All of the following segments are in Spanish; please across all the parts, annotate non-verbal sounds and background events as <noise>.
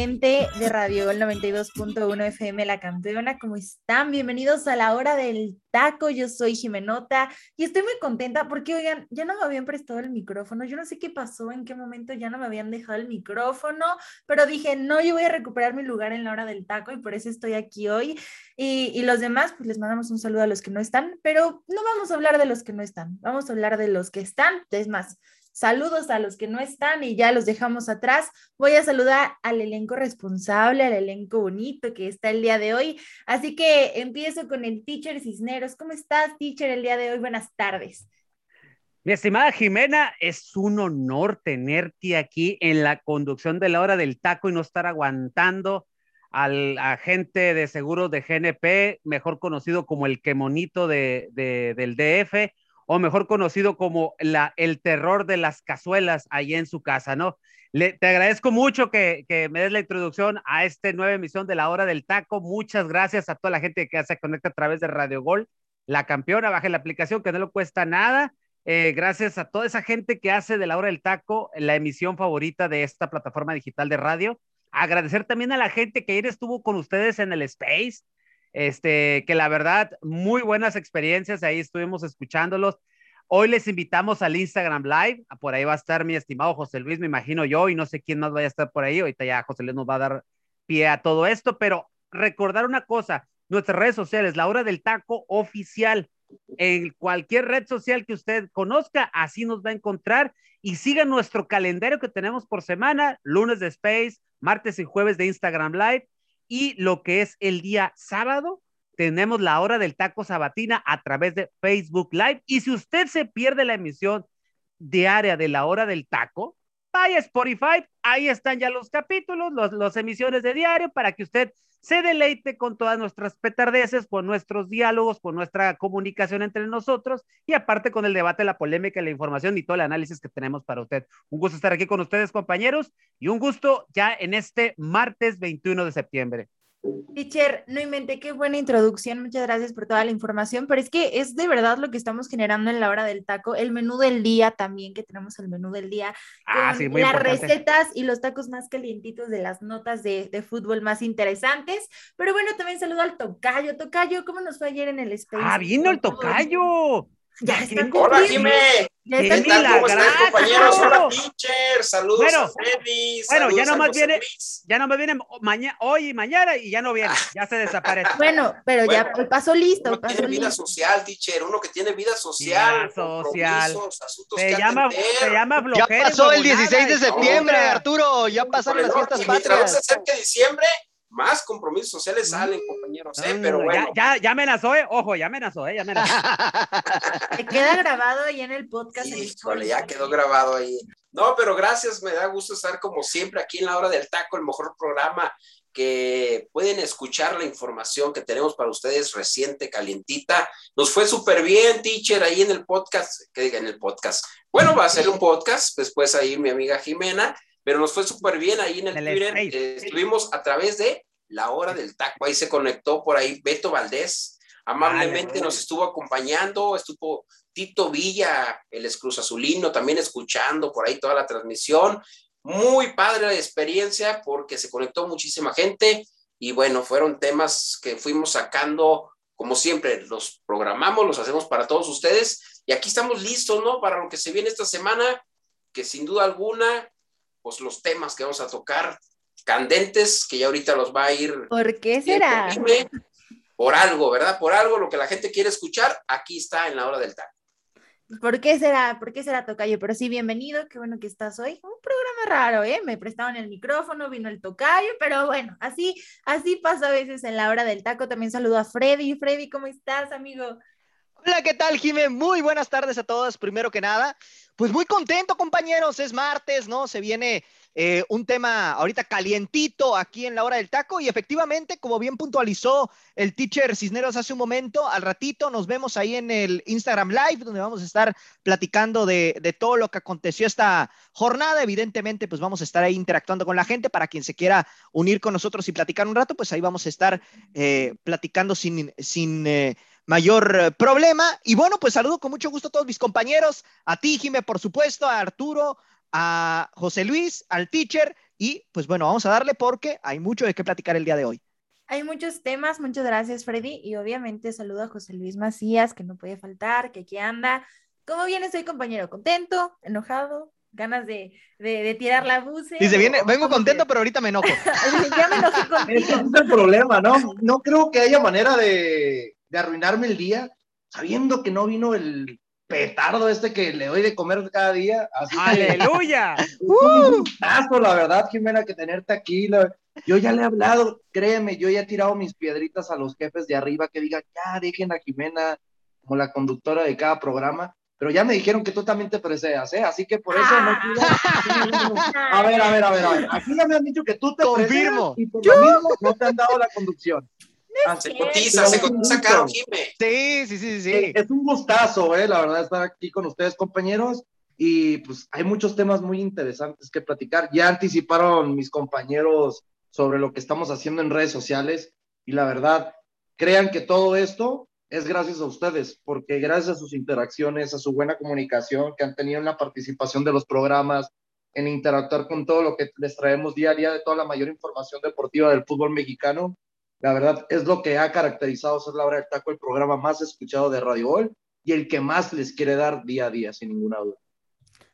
Gente de Radio El 92.1 FM La Campeona, ¿cómo están? Bienvenidos a la hora del taco. Yo soy Jimenota y estoy muy contenta porque, oigan, ya no me habían prestado el micrófono. Yo no sé qué pasó, en qué momento ya no me habían dejado el micrófono, pero dije, no, yo voy a recuperar mi lugar en la hora del taco y por eso estoy aquí hoy. Y, y los demás, pues les mandamos un saludo a los que no están, pero no vamos a hablar de los que no están, vamos a hablar de los que están. Es más, Saludos a los que no están y ya los dejamos atrás. Voy a saludar al elenco responsable, al elenco bonito que está el día de hoy. Así que empiezo con el teacher Cisneros. ¿Cómo estás, teacher, el día de hoy? Buenas tardes. Mi estimada Jimena, es un honor tenerte aquí en la conducción de la hora del taco y no estar aguantando al agente de seguros de GNP, mejor conocido como el quemonito de, de, del DF o mejor conocido como el terror de las cazuelas ahí en su casa, ¿no? Le, te agradezco mucho que, que, me des la introducción a esta nueva emisión de la hora del taco. Muchas gracias a toda la gente que se conecta a través de Radio Gol, la campeona, baje la aplicación que no le cuesta nada. Eh, gracias a toda esa gente que hace de la hora del taco la emisión favorita de esta plataforma digital de radio. Agradecer también a la gente que ayer estuvo con ustedes en el Space, este, que la verdad, muy buenas experiencias, ahí estuvimos escuchándolos. Hoy les invitamos al Instagram Live, por ahí va a estar mi estimado José Luis, me imagino yo, y no sé quién más vaya a estar por ahí, ahorita ya José Luis nos va a dar pie a todo esto, pero recordar una cosa, nuestras redes sociales, la hora del taco oficial, en cualquier red social que usted conozca, así nos va a encontrar y siga nuestro calendario que tenemos por semana, lunes de Space, martes y jueves de Instagram Live y lo que es el día sábado, tenemos la hora del taco sabatina a través de Facebook Live. Y si usted se pierde la emisión diaria de la hora del taco, vaya Spotify, ahí están ya los capítulos, las los emisiones de diario para que usted se deleite con todas nuestras petardeces, con nuestros diálogos, con nuestra comunicación entre nosotros y aparte con el debate, la polémica, la información y todo el análisis que tenemos para usted. Un gusto estar aquí con ustedes, compañeros, y un gusto ya en este martes 21 de septiembre. Teacher, no inventé, qué buena introducción, muchas gracias por toda la información, pero es que es de verdad lo que estamos generando en la hora del taco, el menú del día también, que tenemos el menú del día, ah, las recetas y los tacos más calientitos de las notas de, de, fútbol más interesantes, pero bueno, también saludo al tocayo, tocayo, ¿cómo nos fue ayer en el Space? Ah, vino el tocayo. Ya está Hola, Jimé. ¿Qué tal? ¿Cómo están, compañeros? Hola, teacher. Saludos bueno, a Freddy. Bueno, ya nomás viene, ya nomás viene mañana, hoy y mañana y ya no viene, ya se desaparece. Bueno, pero bueno, ya pasó listo. Uno pasó tiene listo. vida social, teacher. Uno que tiene vida social. Vida social. Asuntos Se que llama, atender. se llama Ya flojera. pasó el huevonada 16 de septiembre. Arturo. Ya pasaron las fiestas y mientras más se patrias. acerque diciembre, más compromisos sociales salen, compañeros. ¿eh? No, Pero no, bueno. ya, ya, ya amenazó, eh. Ojo, ya amenazó, eh. Ya amenazó. Se <laughs> queda grabado ahí en el podcast. Híjole, ya quedó grabado ahí. No, pero gracias, me da gusto estar como siempre aquí en la hora del taco, el mejor programa que pueden escuchar la información que tenemos para ustedes reciente, calientita. Nos fue súper bien, teacher, ahí en el podcast, que diga en el podcast. Bueno, va a ser un podcast, después ahí mi amiga Jimena, pero nos fue súper bien ahí en el El Twitter. Eh, estuvimos a través de la hora del taco, ahí se conectó por ahí Beto Valdés, amablemente nos estuvo acompañando, estuvo Tito Villa, el ex Azulino, también escuchando por ahí toda la transmisión. Muy padre la experiencia porque se conectó muchísima gente y bueno, fueron temas que fuimos sacando, como siempre, los programamos, los hacemos para todos ustedes y aquí estamos listos, ¿no? Para lo que se viene esta semana. que sin duda alguna, pues los temas que vamos a tocar, candentes, que ya ahorita los va a ir. ¿Por qué será? Por algo, ¿verdad? Por algo, lo que la gente quiere escuchar, aquí está en la hora del taco. ¿Por qué será? ¿Por qué será Tocayo? Pero sí, bienvenido, qué bueno que estás hoy. Un programa raro, ¿eh? Me prestaban el micrófono, vino el Tocayo, pero bueno, así, así pasa a veces en la hora del taco. También saludo a Freddy. Freddy, ¿cómo estás, amigo? Hola, ¿qué tal, Jimé? Muy buenas tardes a todos. Primero que nada, pues muy contento, compañeros. Es martes, ¿no? Se viene eh, un tema ahorita calientito aquí en la hora del taco y efectivamente, como bien puntualizó el teacher Cisneros hace un momento, al ratito nos vemos ahí en el Instagram Live, donde vamos a estar platicando de, todo lo que aconteció esta jornada. Evidentemente, pues vamos a estar ahí interactuando con la gente para quien se quiera unir con nosotros y platicar un rato, pues ahí vamos a estar eh, platicando sin... sin eh, mayor problema. Y bueno, pues saludo con mucho gusto a todos mis compañeros, a ti, Jime, por supuesto, a Arturo, a José Luis, al teacher y pues bueno, vamos a darle porque hay mucho de qué platicar el día de hoy. Hay muchos temas, muchas gracias Freddy y obviamente saludo a José Luis Macías que no puede faltar, que aquí anda. ¿Cómo viene? Soy compañero contento, enojado, ganas de, de, tirar la buce. Dice, viene, vengo contento, pero ahorita me enojo. <laughs> ya me enojé <laughs> contigo. Ese es el problema, ¿no? No creo que haya manera de, de arruinarme el día sabiendo que no vino el petardo este que le doy de comer cada día. ¡Aleluya! <laughs> un gustazo, la verdad, Jimena, que tenerte aquí. Yo ya le he hablado, créeme, yo ya he tirado mis piedritas a los jefes de arriba que digan, ya dejen a Jimena como la conductora de cada programa. Pero ya me dijeron que tú también te precedas, ¿eh? Así que por eso no A ver, a ver, a ver, a ver. Aquí ya me han dicho que tú te Confirmo. y por lo mismo no te han dado la conducción. Ah, se cotiza, se cotiza caro, Sí, sí, sí, sí. Es un gustazo, eh, la verdad, estar aquí con ustedes, compañeros. Y pues hay muchos temas muy interesantes que platicar. Ya anticiparon mis compañeros sobre lo que estamos haciendo en redes sociales. Y la verdad, crean que todo esto es gracias a ustedes, porque gracias a sus interacciones, a su buena comunicación que han tenido en la participación de los programas, en interactuar con todo lo que les traemos día a día de toda la mayor información deportiva del fútbol mexicano, la verdad, es lo que ha caracterizado ser la hora del taco, el programa más escuchado de Radio Gol y el que más les quiere dar día a día, sin ninguna duda.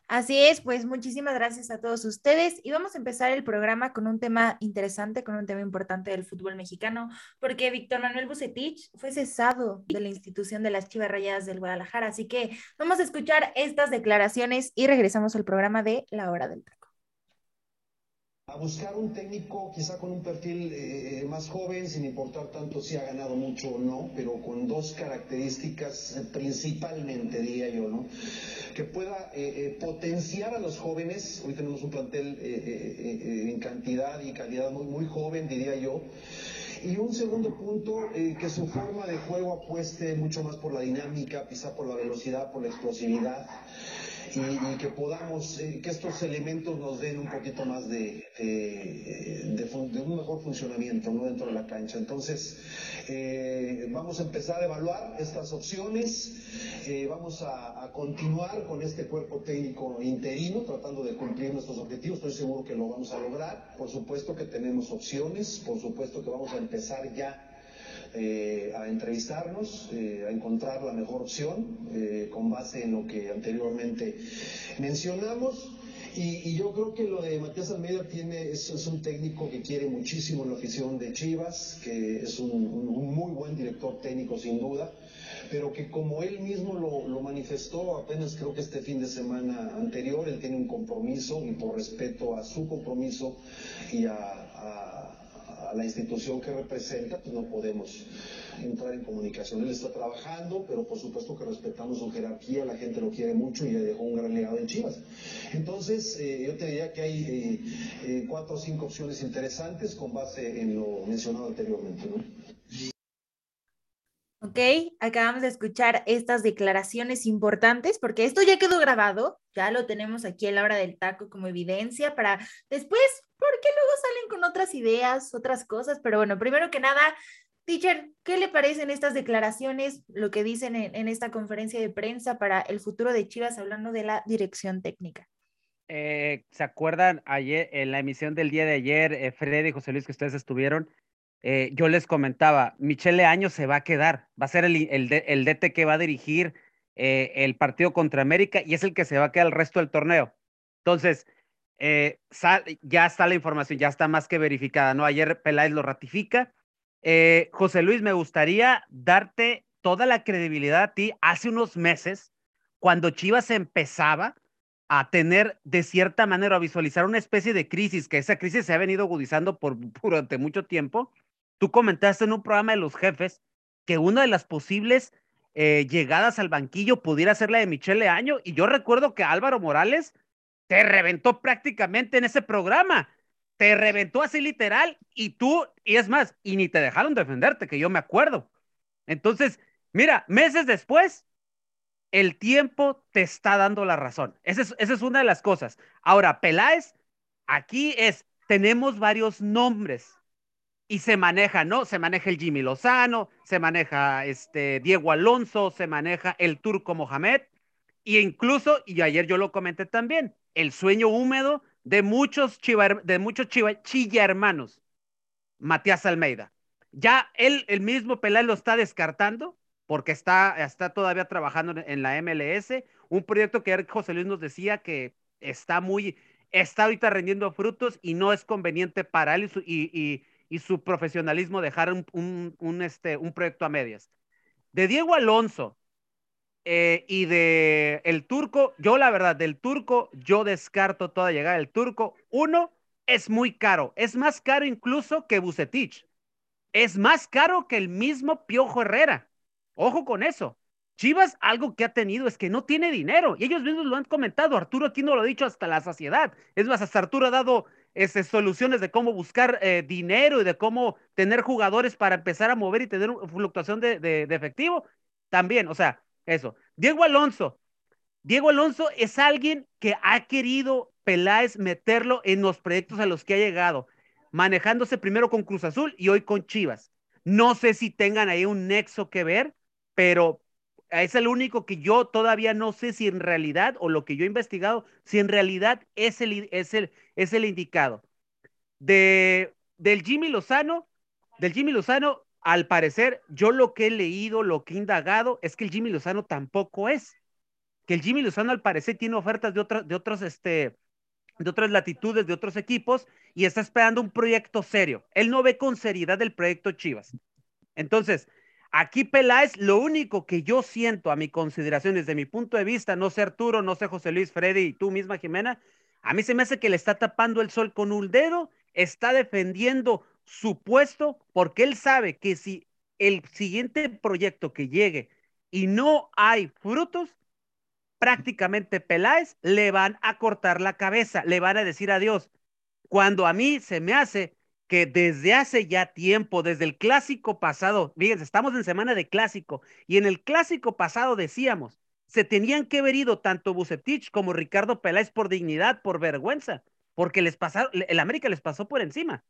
Así es, pues muchísimas gracias a todos ustedes y vamos a empezar el programa con un tema interesante, con un tema importante del fútbol mexicano, porque Víctor Manuel Bucetich fue cesado de la institución de las Chivas Rayadas del Guadalajara, así que vamos a escuchar estas declaraciones y regresamos al programa de La Hora del Taco a buscar un técnico quizá con un perfil eh, más joven, sin importar tanto si ha ganado mucho o no, pero con dos características eh, principalmente, diría yo, ¿no? Que pueda eh, potenciar a los jóvenes, hoy tenemos un plantel en cantidad y calidad muy, muy joven, diría yo, y un segundo punto, que su forma de juego apueste mucho más por la dinámica, quizá por la velocidad, por la explosividad y, que podamos, eh, que estos elementos nos den un poquito más de, de, un mejor funcionamiento ¿no? dentro de la cancha. Entonces, eh, vamos a empezar a evaluar estas opciones, eh, vamos a, continuar con este cuerpo técnico interino, tratando de cumplir nuestros objetivos. Estoy seguro que lo vamos a lograr. Por supuesto que tenemos opciones, por supuesto que vamos a empezar ya eh, a entrevistarnos, eh, a encontrar la mejor opción eh, con base en lo que anteriormente mencionamos. Y, yo creo que lo de Matías Almeida tiene, es, un técnico que quiere muchísimo la afición de Chivas, que es un, muy buen director técnico sin duda, pero que como él mismo lo, manifestó apenas creo que este fin de semana anterior, él tiene un compromiso y por respeto a su compromiso y a a la institución que representa, pues no podemos entrar en comunicación. Él está trabajando, pero por supuesto que respetamos su jerarquía, la gente lo quiere mucho y le dejó un gran legado en Chivas. Entonces, eh, yo te diría que hay eh, eh, cuatro o cinco opciones interesantes con base en lo mencionado anteriormente. Ok, acabamos de escuchar estas declaraciones importantes porque esto ya quedó grabado, ya lo tenemos aquí a la hora del taco como evidencia para después, porque luego salen con otras ideas, otras cosas, pero bueno, primero que nada, teacher, ¿qué le parecen estas declaraciones, lo que dicen en, esta conferencia de prensa para el futuro de Chivas hablando de la dirección técnica? Eh, ¿Se acuerdan ayer, en la emisión del día de ayer, eh, Freddy y José Luis, que ustedes estuvieron? Eh, yo les comentaba, Michele Año se va a quedar, va a ser el, el, DT que va a dirigir eh, el partido contra América y es el que se va a quedar el resto del torneo. Entonces, eh, ya está la información, ya está más que verificada, ¿no? Ayer Peláez lo ratifica. Eh, José Luis, me gustaría darte toda la credibilidad a ti hace unos meses, cuando Chivas empezaba a tener de cierta manera, a visualizar una especie de crisis, que esa crisis se ha venido agudizando por, <laughs> durante mucho tiempo. Tú comentaste en un programa de los jefes que una de las posibles eh, llegadas al banquillo pudiera ser la de Michelle Año, y yo recuerdo que Álvaro Morales te reventó prácticamente en ese programa, te reventó así literal, y tú, y es más, y ni te dejaron defenderte, que yo me acuerdo. Entonces, mira, meses después, el tiempo te está dando la razón. Esa es, esa es una de las cosas. Ahora, Peláez, aquí es, tenemos varios nombres y se maneja, ¿no? Se maneja el Jimmy Lozano, se maneja este Diego Alonso, se maneja el Turco Mohamed, e incluso, y ayer yo lo comenté también, el sueño húmedo de muchos chiva, de muchos chiva, chilla hermanos, Matías Almeida. Ya él, el mismo Peláez lo está descartando, porque está, está todavía trabajando en la MLS, un proyecto que José Luis nos decía que está muy, está ahorita rendiendo frutos y no es conveniente para él y, y, su profesionalismo dejar un, un, este, un proyecto a medias. De Diego Alonso eh, y de el turco, yo la verdad, del turco, yo descarto toda llegada del turco. Uno, es muy caro, es más caro incluso que Bucetich, es más caro que el mismo Piojo Herrera. Ojo con eso. Chivas, algo que ha tenido es que no tiene dinero. Y ellos mismos lo han comentado. Arturo aquí no lo ha dicho hasta la saciedad. Es más, hasta Arturo ha dado ese, soluciones de cómo buscar eh, dinero y de cómo tener jugadores para empezar a mover y tener fluctuación de, de, efectivo. También, o sea, eso. Diego Alonso. Diego Alonso es alguien que ha querido Peláez meterlo en los proyectos a los que ha llegado, manejándose primero con Cruz Azul y hoy con Chivas. No sé si tengan ahí un nexo que ver, pero es el único que yo todavía no sé si en realidad, o lo que yo he investigado, si en realidad es el, es el, es el indicado. De, del Jimmy Lozano, del Jimmy Lozano, al parecer, yo lo que he leído, lo que he indagado, es que el Jimmy Lozano tampoco es. Que el Jimmy Lozano, al parecer, tiene ofertas de, otras de otros, este, de otras latitudes, de otros equipos, y está esperando un proyecto serio. Él no ve con seriedad el proyecto Chivas. Entonces, Aquí Peláez, lo único que yo siento a mi consideración desde mi punto de vista, no sé Arturo, no sé José Luis, Freddy y tú misma Jimena, a mí se me hace que le está tapando el sol con un dedo, está defendiendo su puesto porque él sabe que si el siguiente proyecto que llegue y no hay frutos, prácticamente Peláez le van a cortar la cabeza, le van a decir adiós. Cuando a mí se me hace que desde hace ya tiempo, desde el clásico pasado, fíjense, estamos en semana de clásico, y en el clásico pasado decíamos, se tenían que haber ido tanto Bucetich como Ricardo Peláez por dignidad, por vergüenza, porque les pasaron, el América les pasó por encima.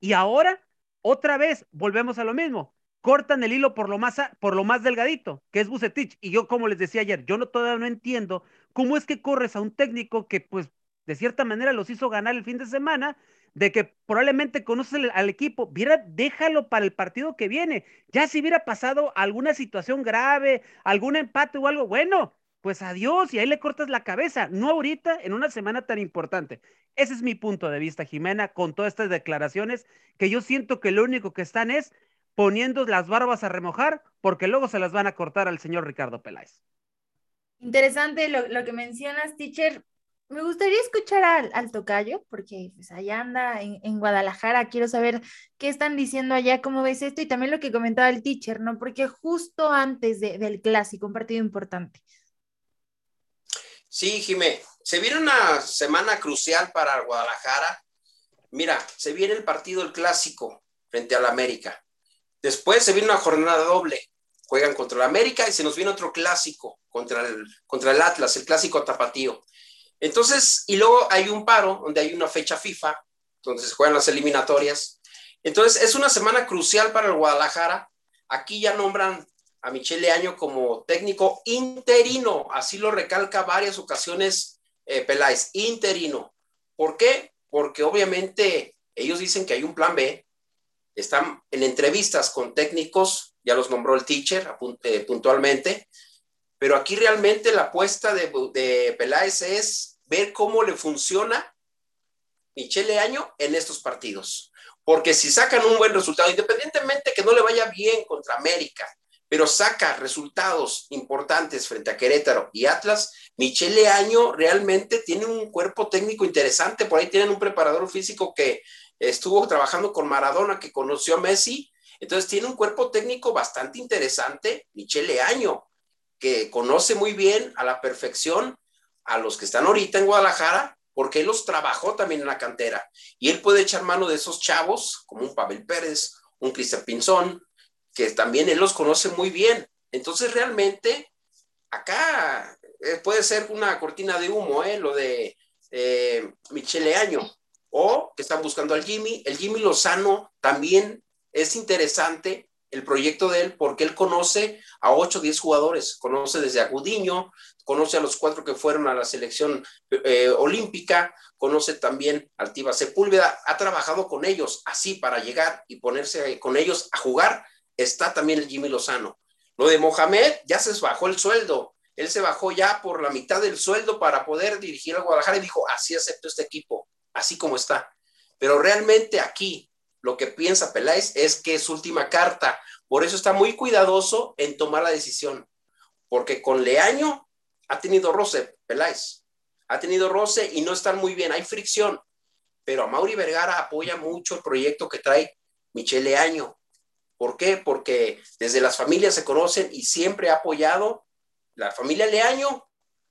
Y ahora, otra vez, volvemos a lo mismo. Cortan el hilo por lo más, por lo más delgadito, que es Bucetich. Y yo, como les decía ayer, yo no, todavía no entiendo cómo es que corres a un técnico que, pues, de cierta manera los hizo ganar el fin de semana de que probablemente conoce al equipo, viera, déjalo para el partido que viene. Ya si hubiera pasado alguna situación grave, algún empate o algo, bueno, pues adiós y ahí le cortas la cabeza, no ahorita en una semana tan importante. Ese es mi punto de vista, Jimena, con todas estas declaraciones que yo siento que lo único que están es poniendo las barbas a remojar porque luego se las van a cortar al señor Ricardo Peláez. Interesante lo, que mencionas, teacher me gustaría escuchar al, tocayo, porque pues allá anda en, Guadalajara, quiero saber qué están diciendo allá, cómo ves esto, y también lo que comentaba el teacher, ¿no? Porque justo antes del clásico, un partido importante. Sí, Jimé, se viene una semana crucial para Guadalajara. Mira, se viene el partido el clásico frente al América. Después se viene una jornada doble. Juegan contra el América y se nos viene otro clásico contra el, contra el Atlas, el clásico tapatío. Entonces, y luego hay un paro donde hay una fecha FIFA, donde se juegan las eliminatorias. Entonces, es una semana crucial para el Guadalajara. Aquí ya nombran a Michele Año como técnico interino, así lo recalca varias ocasiones eh, Peláez, interino. ¿Por qué? Porque obviamente ellos dicen que hay un plan B, están en entrevistas con técnicos, ya los nombró el teacher eh, puntualmente, pero aquí realmente la apuesta de, Peláez es ver cómo le funciona Michele Año en estos partidos. Porque si sacan un buen resultado, independientemente que no le vaya bien contra América, pero saca resultados importantes frente a Querétaro y Atlas, Michele Año realmente tiene un cuerpo técnico interesante. Por ahí tienen un preparador físico que estuvo trabajando con Maradona, que conoció a Messi. Entonces tiene un cuerpo técnico bastante interesante, Michele Año, que conoce muy bien a la perfección a los que están ahorita en Guadalajara, porque él los trabajó también en la cantera. Y él puede echar mano de esos chavos, como un Pavel Pérez, un Cristian Pinzón, que también él los conoce muy bien. Entonces realmente acá eh, puede ser una cortina de humo, ¿eh? lo de eh, Michele Año, o que están buscando al Jimmy. El Jimmy Lozano también es interesante el proyecto de él porque él conoce a 8 o 10 jugadores, conoce desde a Gudiño, conoce a los cuatro que fueron a la selección eh, olímpica, conoce también al Tiba Sepúlveda, ha trabajado con ellos así para llegar y ponerse con ellos a jugar. Está también el Jimmy Lozano. Lo de Mohamed ya se bajó el sueldo, él se bajó ya por la mitad del sueldo para poder dirigir a Guadalajara y dijo, así acepto este equipo, así como está. Pero realmente aquí lo que piensa Peláez es que es última carta, por eso está muy cuidadoso en tomar la decisión, porque con Leaño ha tenido roce, Peláez, ha tenido roce y no están muy bien, hay fricción, pero a Mauri Vergara apoya mucho el proyecto que trae Michele Año. ¿Por qué? Porque desde las familias se conocen y siempre ha apoyado la familia Leaño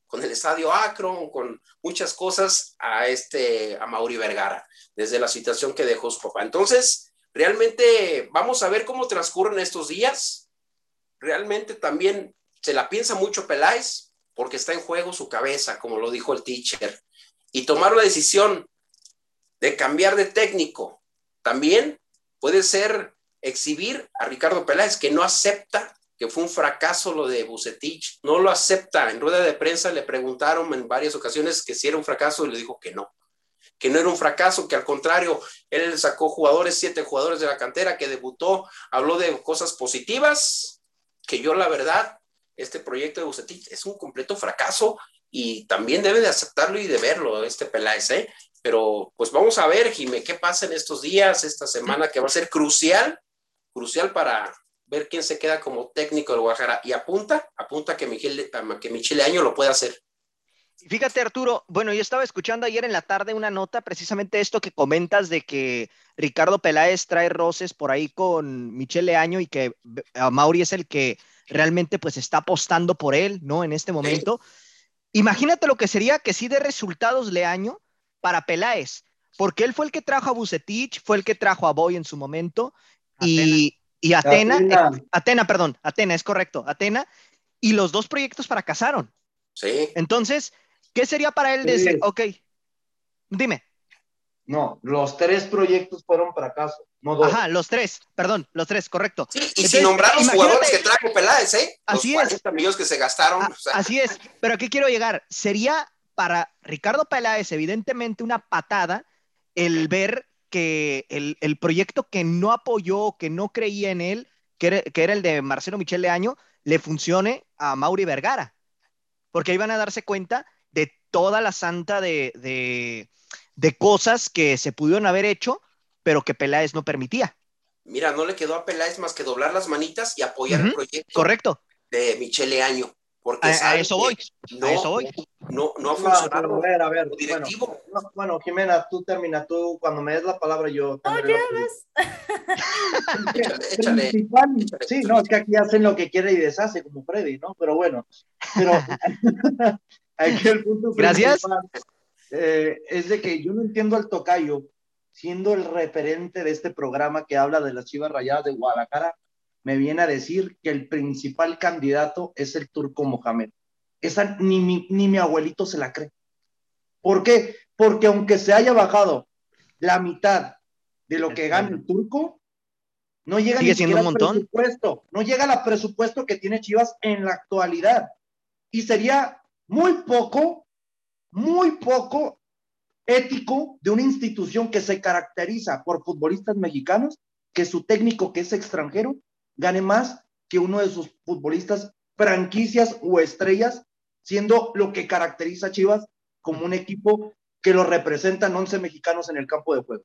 con el estadio Akron, con muchas cosas a este a Mauri Vergara, desde la situación que dejó su papá. Entonces, realmente vamos a ver cómo transcurren estos días. Realmente también se la piensa mucho Peláez, porque está en juego su cabeza, como lo dijo el teacher, y tomar la decisión de cambiar de técnico también puede ser exhibir a Ricardo Peláez, que no acepta que fue un fracaso lo de Bucetich, no lo acepta. En rueda de prensa le preguntaron en varias ocasiones que si era un fracaso y le dijo que no, que no era un fracaso, que al contrario, él sacó jugadores, siete jugadores de la cantera, que debutó, habló de cosas positivas, que yo la verdad este proyecto de Bucetich es un completo fracaso y también debe de aceptarlo y de verlo este Peláez, ¿eh? Pero pues vamos a ver, Jimé, qué pasa en estos días, esta semana que va a ser crucial, crucial para ver quién se queda como técnico del Guadalajara y apunta, apunta que, Miguel, que Michele Año lo pueda hacer. Fíjate, Arturo, bueno, yo estaba escuchando ayer en la tarde una nota, precisamente esto que comentas de que Ricardo Peláez trae roces por ahí con Michele Año y que Mauri es el que realmente pues está apostando por él, ¿no? En este momento. Imagínate lo que sería que sí de resultados Leaño para Peláez, porque él fue el que trajo a Bucetich, fue el que trajo a Boy en su momento y, y Atena, Atena, perdón, Atena, es correcto, Atena, y los dos proyectos fracasaron. Sí. Entonces, ¿qué sería para él decir, ok, dime? No, los tres proyectos fueron fracasos. No dos. Ajá, los tres, perdón, los tres, correcto. Sí, y sin nombrar los jugadores que trajo Peláez, ¿eh? Así los 40 es. millones que se gastaron. A, o sea. Así es, pero aquí quiero llegar. Sería para Ricardo Peláez, evidentemente, una patada el ver que el, el proyecto que no apoyó, que no creía en él, que era, que era el de Marcelo Michel Leaño, le funcione a Mauri Vergara. Porque ahí van a darse cuenta de toda la santa de, de, de cosas que se pudieron haber hecho pero que Peláez no permitía. Mira, no le quedó a Peláez más que doblar las manitas y apoyar uh -huh. el proyecto Correcto. de Michele Año. Porque a, a eso voy. No, a eso voy. No, no ha funcionado. a ver, a ver. Directivo. Bueno, bueno, Jimena, tú termina, tú cuando me des la palabra yo. No, ya ves. échale, échale, Principal, sí, no, es que aquí hacen lo que quiere y deshace, como Freddy, ¿no? Pero bueno, pero <laughs> aquí el punto Gracias. Eh, es de que yo no entiendo al tocayo siendo el referente de este programa que habla de las Chivas Rayadas de Guadalajara, me viene a decir que el principal candidato es el turco Mohamed. Esa ni mi, ni mi abuelito se la cree. ¿Por qué? Porque aunque se haya bajado la mitad de lo que gana el turco, no llega Sigue ni siendo un montón. presupuesto, no llega al presupuesto que tiene Chivas en la actualidad. Y sería muy poco, muy poco ético de una institución que se caracteriza por futbolistas mexicanos, que su técnico, que es extranjero, gane más que uno de sus futbolistas franquicias o estrellas, siendo lo que caracteriza a Chivas como un equipo que lo representan 11 mexicanos en el campo de juego.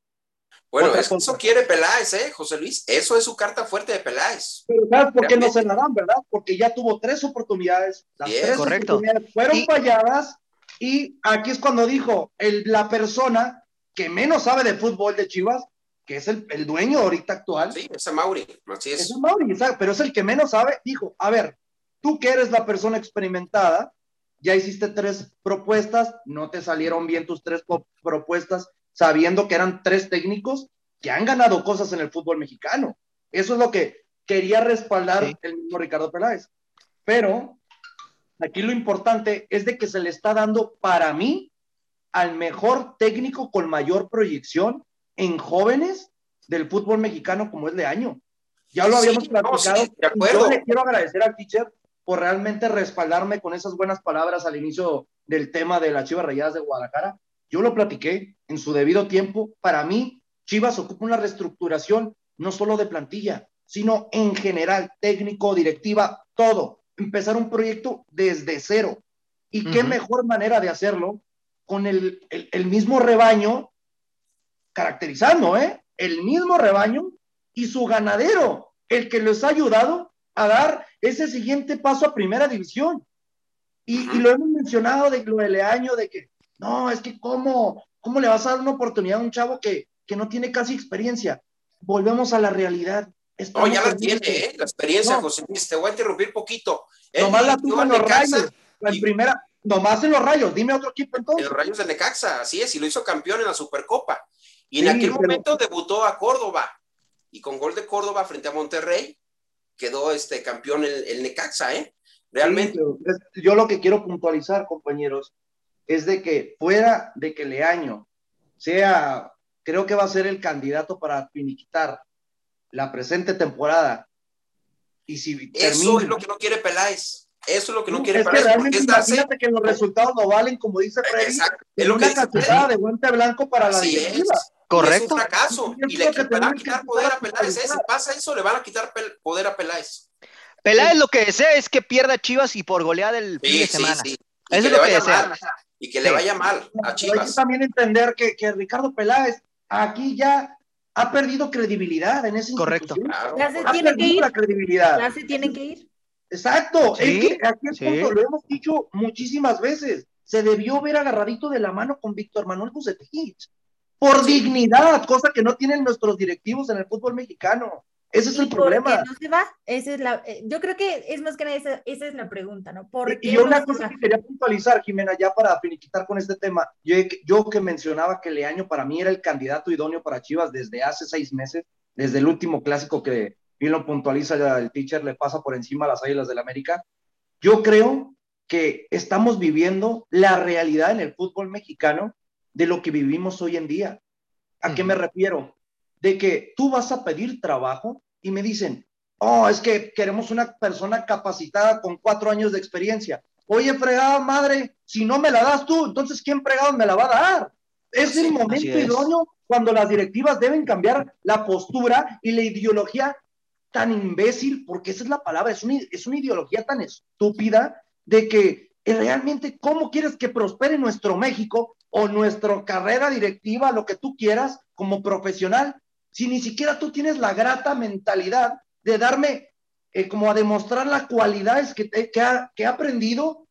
Bueno, eso quiere Peláez, ¿eh, José Luis? Eso es su carta fuerte de Peláez. Pero ¿sabes por qué no se la dan, verdad? Porque ya tuvo tres oportunidades. Las tres correcto. oportunidades fueron falladas y aquí es cuando dijo el, la persona que menos sabe de fútbol de Chivas, que es el, el dueño ahorita actual. Sí, es Mauri, así es. Es Mauri, pero es el que menos sabe. Dijo, a ver, tú que eres la persona experimentada, ya hiciste tres propuestas, no te salieron bien tus tres propuestas, sabiendo que eran tres técnicos que han ganado cosas en el fútbol mexicano. Eso es lo que quería respaldar el mismo Ricardo Peláez. Pero aquí lo importante es de que se le está dando para mí al mejor técnico con mayor proyección en jóvenes del fútbol mexicano como es de año. Ya lo habíamos platicado. Yo le quiero agradecer al teacher por realmente respaldarme con esas buenas palabras al inicio del tema de las Chivas Rayadas de Guadalajara, yo lo platiqué en su debido tiempo. Para mí, Chivas ocupa una reestructuración no solo de plantilla, sino en general, técnico, directiva, todo. Empezar un proyecto desde cero. Y qué mejor manera de hacerlo con el, el, mismo rebaño, caracterizando, ¿eh? El mismo rebaño y su ganadero, el que les ha ayudado a dar ese siguiente paso a primera división. Y, y lo hemos mencionado de lo del año, de que no, es que cómo, cómo le vas a dar una oportunidad a un chavo que, que no tiene casi experiencia. Volvemos a la realidad. no, ya la tiene, ¿eh? La experiencia, José Luis. Te voy a interrumpir poquito. nomás la tuvo en los rayos. En primera, nomás en los rayos. Dime otro equipo entonces. En los rayos de Necaxa, así es, y lo hizo campeón en la Supercopa. Y en aquel momento debutó a Córdoba. Y con gol de Córdoba frente a Monterrey, quedó este campeón el, el Necaxa, ¿eh? Realmente. yo lo que quiero puntualizar, compañeros, es de que fuera de que Leaño sea, creo que va a ser el candidato para finiquitar la presente temporada. Y si Eso es lo que no quiere Peláez. Eso es lo que no, quiere Peláez. Que imagínate que los resultados no valen, como dice Freddy, es lo una cantidad de guante blanco para la directiva. Correcto. Es un fracaso. Y, le van a quitar poder a Peláez. ¿eh? Si pasa eso, le van a quitar poder a Peláez. Peláez lo que desea es que pierda Chivas y por goleada el fin de semana. Eso es lo que desea y que le vaya mal a Chivas. Hay que también entender que, que, Ricardo Peláez aquí ya ha perdido credibilidad en ese Correcto. Ya se tiene que ir. La credibilidad. Ya se tiene que ir. Exacto. es que aquí es punto, lo hemos dicho muchísimas veces. Se debió ver agarradito de la mano con Víctor Manuel Bucetich. Por dignidad, cosa que no tienen nuestros directivos en el fútbol mexicano. Ese es el problema. no se va? Esa es la, eh, yo creo que es más que nada esa, esa es la pregunta, ¿no? ¿Por y, una cosa que quería puntualizar, Jimena, ya para finiquitar con este tema, yo, yo que mencionaba que Leaño para mí era el candidato idóneo para Chivas desde hace seis meses, desde el último clásico que bien lo puntualiza ya el teacher, le pasa por encima a las Águilas del la América. Yo creo que estamos viviendo la realidad en el fútbol mexicano de lo que vivimos hoy en día. ¿A qué me refiero? de que tú vas a pedir trabajo y me dicen, oh, es que queremos una persona capacitada con cuatro años de experiencia. Oye, fregada madre, si no me la das tú, entonces ¿quién fregado me la va a dar? Es el momento idóneo cuando las directivas deben cambiar la postura y la ideología tan imbécil, porque esa es la palabra, es una, es una ideología tan estúpida de que realmente, ¿cómo quieres que prospere nuestro México o nuestra carrera directiva, lo que tú quieras como profesional, si ni siquiera tú tienes la grata mentalidad de darme, eh, como a demostrar las cualidades que, que, ha, que ha aprendido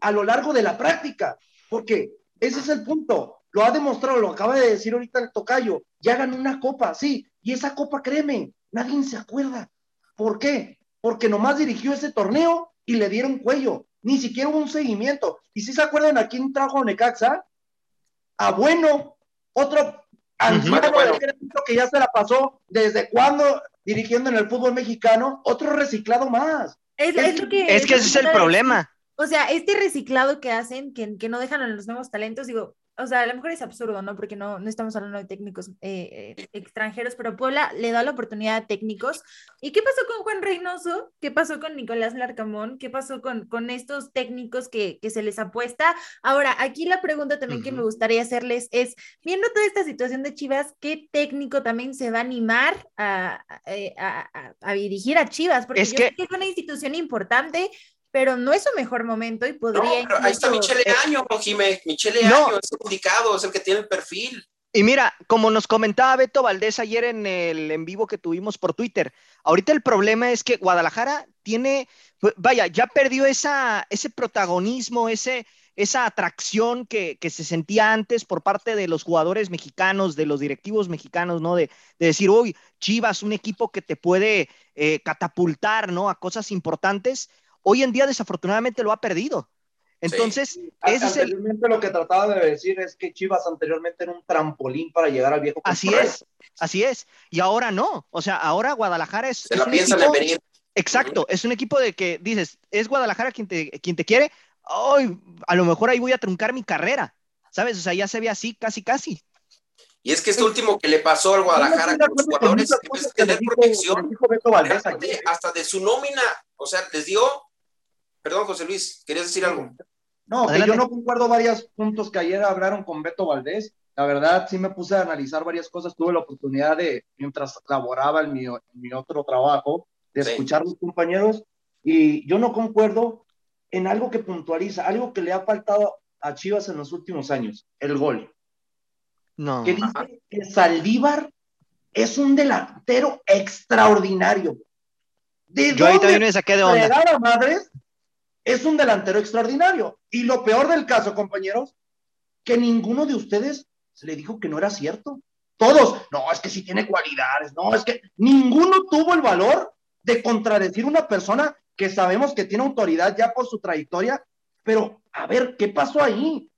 a lo largo de la práctica? Porque ese es el punto. Lo ha demostrado, lo acaba de decir ahorita el tocayo. Ya ganó una copa, sí. Y esa copa, créeme, nadie se acuerda. ¿Por qué? Porque nomás dirigió ese torneo y le dieron cuello. Ni siquiera hubo un seguimiento. Y si se acuerdan a quién trajo Necaxa, a Bueno, otro que ya se la pasó desde cuando dirigiendo en el fútbol mexicano, otro reciclado más. Es, es, que, ese es el problema. O sea, este reciclado que hacen, que, que no dejan a los nuevos talentos, digo, o sea, a lo mejor es absurdo, ¿no? Porque no, no estamos hablando de técnicos eh, eh, extranjeros, pero Puebla le da la oportunidad a técnicos. ¿Y qué pasó con Juan Reynoso? ¿Qué pasó con Nicolás Larcamón? ¿Qué pasó con, con estos técnicos que, que se les apuesta? Ahora, aquí la pregunta también que me gustaría hacerles es, viendo toda esta situación de Chivas, ¿qué técnico también se va a animar a, a, eh, a, a dirigir a Chivas? Porque es yo que... sé que es una institución importante, pero no es su mejor momento y podría. No, ahí está Michele Año, Jimé. Michele Año es el indicado, es el que tiene el perfil. Y mira, como nos comentaba Beto Valdés ayer en el en vivo que tuvimos por Twitter, ahorita el problema es que Guadalajara tiene, pues, vaya, ya perdió esa, ese protagonismo, ese, esa atracción que, que, se sentía antes por parte de los jugadores mexicanos, de los directivos mexicanos, ¿no? De, de decir, uy, Chivas, un equipo que te puede eh, catapultar, ¿no? A cosas importantes. Hoy en día, desafortunadamente, lo ha perdido. Entonces, sí. ese es el... lo que trataba de decir es que Chivas anteriormente era un trampolín para llegar al viejo. Así es, así es. Y ahora no. O sea, ahora Guadalajara es. Se la piensan equipo... en venir. Exacto, es un equipo de que dices, es Guadalajara quien te, quien te quiere, oh, a lo mejor ahí voy a truncar mi carrera, ¿sabes? O sea, ya se ve así, casi, casi. Y es que este último que le pasó al Guadalajara con los jugadores es tener protección hasta de su nómina, o sea, les dio, perdón José Luis, ¿querías decir algo? No, que yo no concuerdo varios puntos que ayer hablaron con Beto Valdés. La verdad, sí me puse a analizar varias cosas. Tuve la oportunidad de, mientras laboraba en mi, en mi otro trabajo, de sí. escuchar a los compañeros. Y yo no concuerdo en algo que puntualiza, algo que le ha faltado a Chivas en los últimos años, el gol. No. Que dice que Saldívar es un delantero extraordinario. ¿De yo ahí también me saqué de onda. madres es un delantero extraordinario. Y lo peor del caso, compañeros, que ninguno de ustedes le dijo que no era cierto. Todos, no, es que sí tiene cualidades, no, es que ninguno tuvo el valor de contradecir una persona que sabemos que tiene autoridad ya por su trayectoria, pero a ver, ¿qué pasó ahí?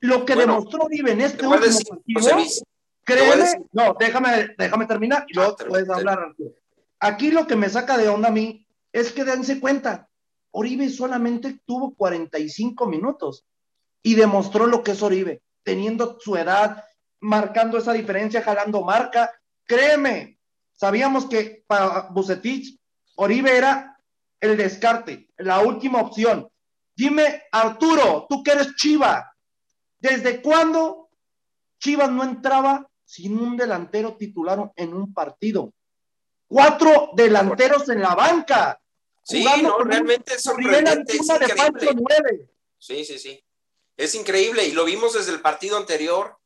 Lo que bueno, demostró Uribe en este último decir, partido, créeme, no, déjame, déjame terminar y luego ah, puedes hablar. Aquí lo que me saca de onda a mí es que dense cuenta, Oribe solamente tuvo 45 minutos y demostró lo que es Oribe, teniendo su edad, marcando esa diferencia, jalando marca. Créeme, sabíamos que para Bucetich, Oribe era el descarte, la última opción. Dime, Arturo, tú que eres Chiva, ¿desde cuándo Chivas no entraba sin un delantero titular en un partido? Cuatro delanteros en la banca. Sí, no, realmente es sorprendente, es increíble. Sí, sí, sí. Es increíble y lo vimos desde el partido anterior,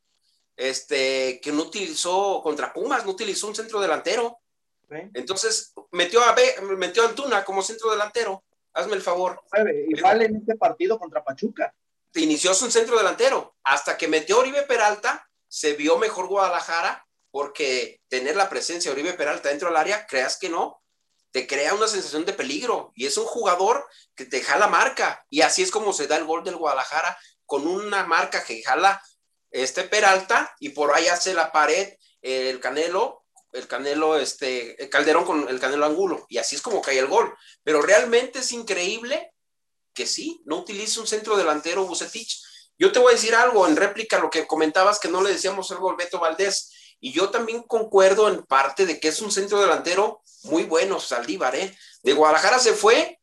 este, que no utilizó contra Pumas, no utilizó un centro delantero. Entonces metió a, B, metió a Antuna como centro delantero. Hazme el favor. Igual en este partido contra Pachuca. Inició su centro delantero. Hasta que metió a Oribe Peralta, se vio mejor Guadalajara, porque tener la presencia de Oribe Peralta dentro del área, creas que no, te crea una sensación de peligro y es un jugador que te jala marca y así es como se da el gol del Guadalajara con una marca que jala este Peralta y por ahí hace la pared el Canelo, el Canelo, este, el Calderón con el Canelo Angulo y así es como cae el gol. Pero realmente es increíble que sí, no utilice un centro delantero Bucetich. Yo te voy a decir algo en réplica a lo que comentabas que no le decíamos algo al Beto Valdés. Y yo también concuerdo en parte de que es un centro delantero muy bueno, Saldívar, ¿eh? De Guadalajara se fue.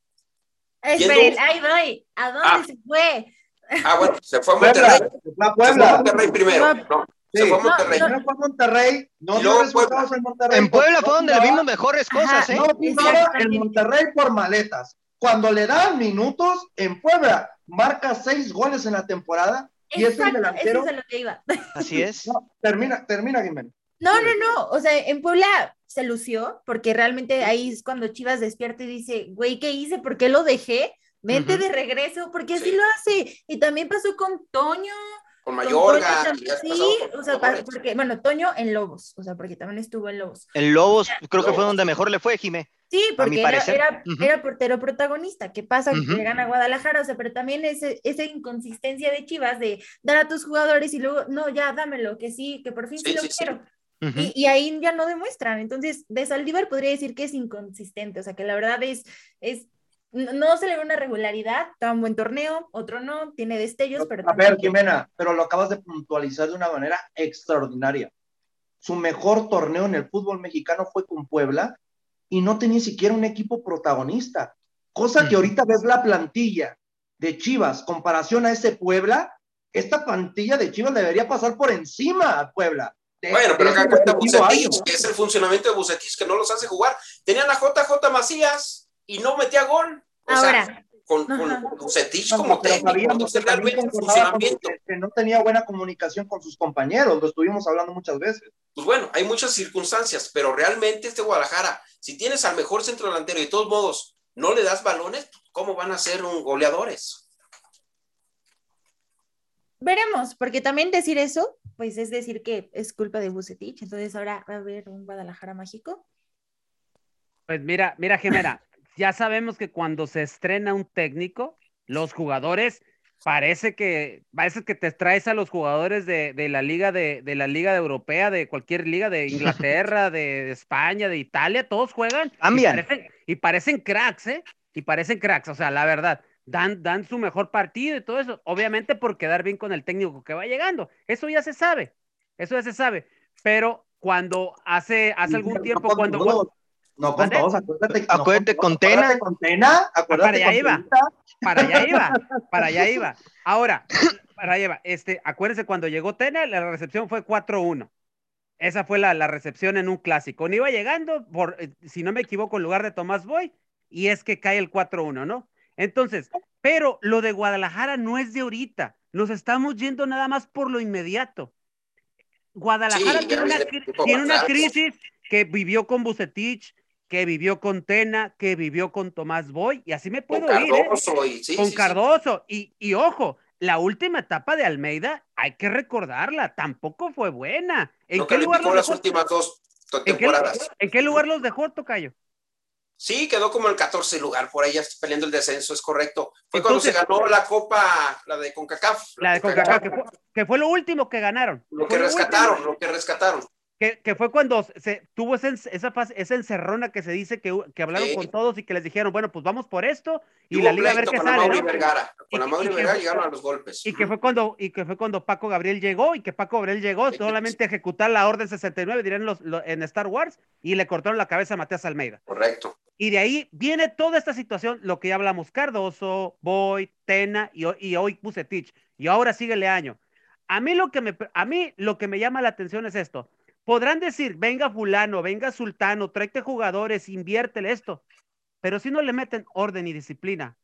Esperen, ahí voy. ¿A dónde ah. se fue? Ah, bueno, se fue a Monterrey. Puebla, Puebla. Se fue a Monterrey primero. No, sí. Se fue a Monterrey. No, no, fue a Monterrey. No, luego Puebla. en Monterrey. En Puebla fue donde le vimos mejores cosas, Ajá, ¿eh? No jugaba en Monterrey por maletas. Cuando le dan minutos, en Puebla marca seis goles en la temporada. Y es el delantero. Eso es a lo que iba. <laughs> Así es. No, termina, termina, Jiménez. No, no, no. O sea, en Puebla se lució, porque realmente ahí es cuando Chivas despierta y dice, güey, ¿qué hice? ¿Por qué lo dejé? Vente uh -huh. de regreso, porque así Sí. lo hace. Y también pasó con Toño. Con Mayorga. Toño has sí, o sea, jugadores. porque, bueno, Toño en Lobos, o sea, porque también estuvo en Lobos. En Lobos, creo que fue Lobos. donde mejor le fue, Jimé. Sí, porque era, era, Ujú. era portero protagonista. ¿Qué pasa? Ujú. Que gana Guadalajara, o sea, pero también ese, esa inconsistencia de Chivas de dar a tus jugadores y luego, no, ya dámelo, que sí, que por fin sí, Sí, lo sí, quiero. Y, y ahí ya no demuestran. Entonces, de Saldívar podría decir que es inconsistente, o sea, que la verdad es, es no no se le ve una regularidad, está un buen torneo, otro no, tiene destellos, pero A ver, también- Jimena, pero lo acabas de puntualizar de una manera extraordinaria. Su mejor torneo en el fútbol mexicano fue con Puebla y no tenía ni siquiera un equipo protagonista. Cosa que ahorita ves la plantilla de Chivas, comparación a ese Puebla, esta plantilla de Chivas debería pasar por encima a Puebla. De- Bueno, pero acá cuenta. Bucetich, que es el funcionamiento de Bucetich que no los hace jugar. Tenían a JJ Macías y no metía gol. O Ahora, sea, con, con Bucetich como técnico, entonces realmente funcionamiento. Que no tenía buena comunicación con sus compañeros, lo estuvimos hablando muchas veces. Pues bueno, hay muchas circunstancias, pero realmente este Guadalajara, si tienes al mejor centro delantero y de todos modos no le das balones, ¿cómo van a ser un goleadores? Veremos, porque también decir eso, pues es decir que es culpa de Bucetich, entonces ahora va a haber un Guadalajara mágico. Pues mira, mira, Gemera, ya sabemos que cuando se estrena un técnico, los jugadores parece que parece que te traes a los jugadores de, la liga de, la liga europea, de cualquier liga de Inglaterra, de, España, de Italia, todos juegan y parecen, y parecen, cracks, ¿eh? Y parecen cracks, o sea, la verdad, dan, dan su mejor partido y todo eso, obviamente por quedar bien con el técnico que va llegando, eso ya se sabe, eso ya se sabe, pero cuando hace, hace algún tiempo, cuando, no con todos, acuérdate. Acuérdate con Tena. Con Tena, acuérdate para allá iba. Para allá iba. <laughs> Para allá iba. Ahora, para allá iba. Este, acuérdense cuando llegó Tena, la recepción fue 4-1. Esa fue la, la, recepción en un clásico. No iba llegando, por, eh, si no me equivoco, en lugar de Tomás Boy, y es que cae el 4-1, ¿no? Entonces, pero lo de Guadalajara no es de ahorita. Nos estamos yendo nada más por lo inmediato. Guadalajara tiene, una, tiene una, crisis que vivió con Bucetich, que vivió con Tena, que vivió con Tomás Boy, y así me puedo con ir. ¿eh? con Cardoso. Y, y, ojo, la última etapa de Almeida, hay que recordarla, tampoco fue buena. ¿En qué lugar los las últimas dos temporadas. ¿En qué, lugar los dejó Tocayo? Sí, quedó como el 14 lugar, por ahí ya peleando el descenso, es correcto. Fue cuando se ganó la Copa, la de CONCACAF. La, de CONCACAF, que fue, lo último que ganaron. Lo que rescataron, lo que rescataron. Que, fue cuando se tuvo esa, esa, esa encerrona que se dice que, que hablaron con todos y que les dijeron, bueno, pues vamos por esto y, la liga a ver qué sale. La Vergara. Con la Mauri Vergara llegaron a los golpes. Y que, fue cuando, y que fue cuando Paco Gabriel llegó y que Paco Gabriel llegó solamente a ejecutar la orden 69, dirían los, en Star Wars, y le cortaron la cabeza a Matías Almeida. Correcto. Y de ahí viene toda esta situación, lo que ya hablamos, Cardoso, Boy, Tena y, y hoy Pusetich. Y ahora sigue año. A mí, lo que me, a mí lo que me llama la atención es esto Podrán decir, venga fulano, venga sultano, tráete jugadores, inviértele esto. Pero si no le meten orden y disciplina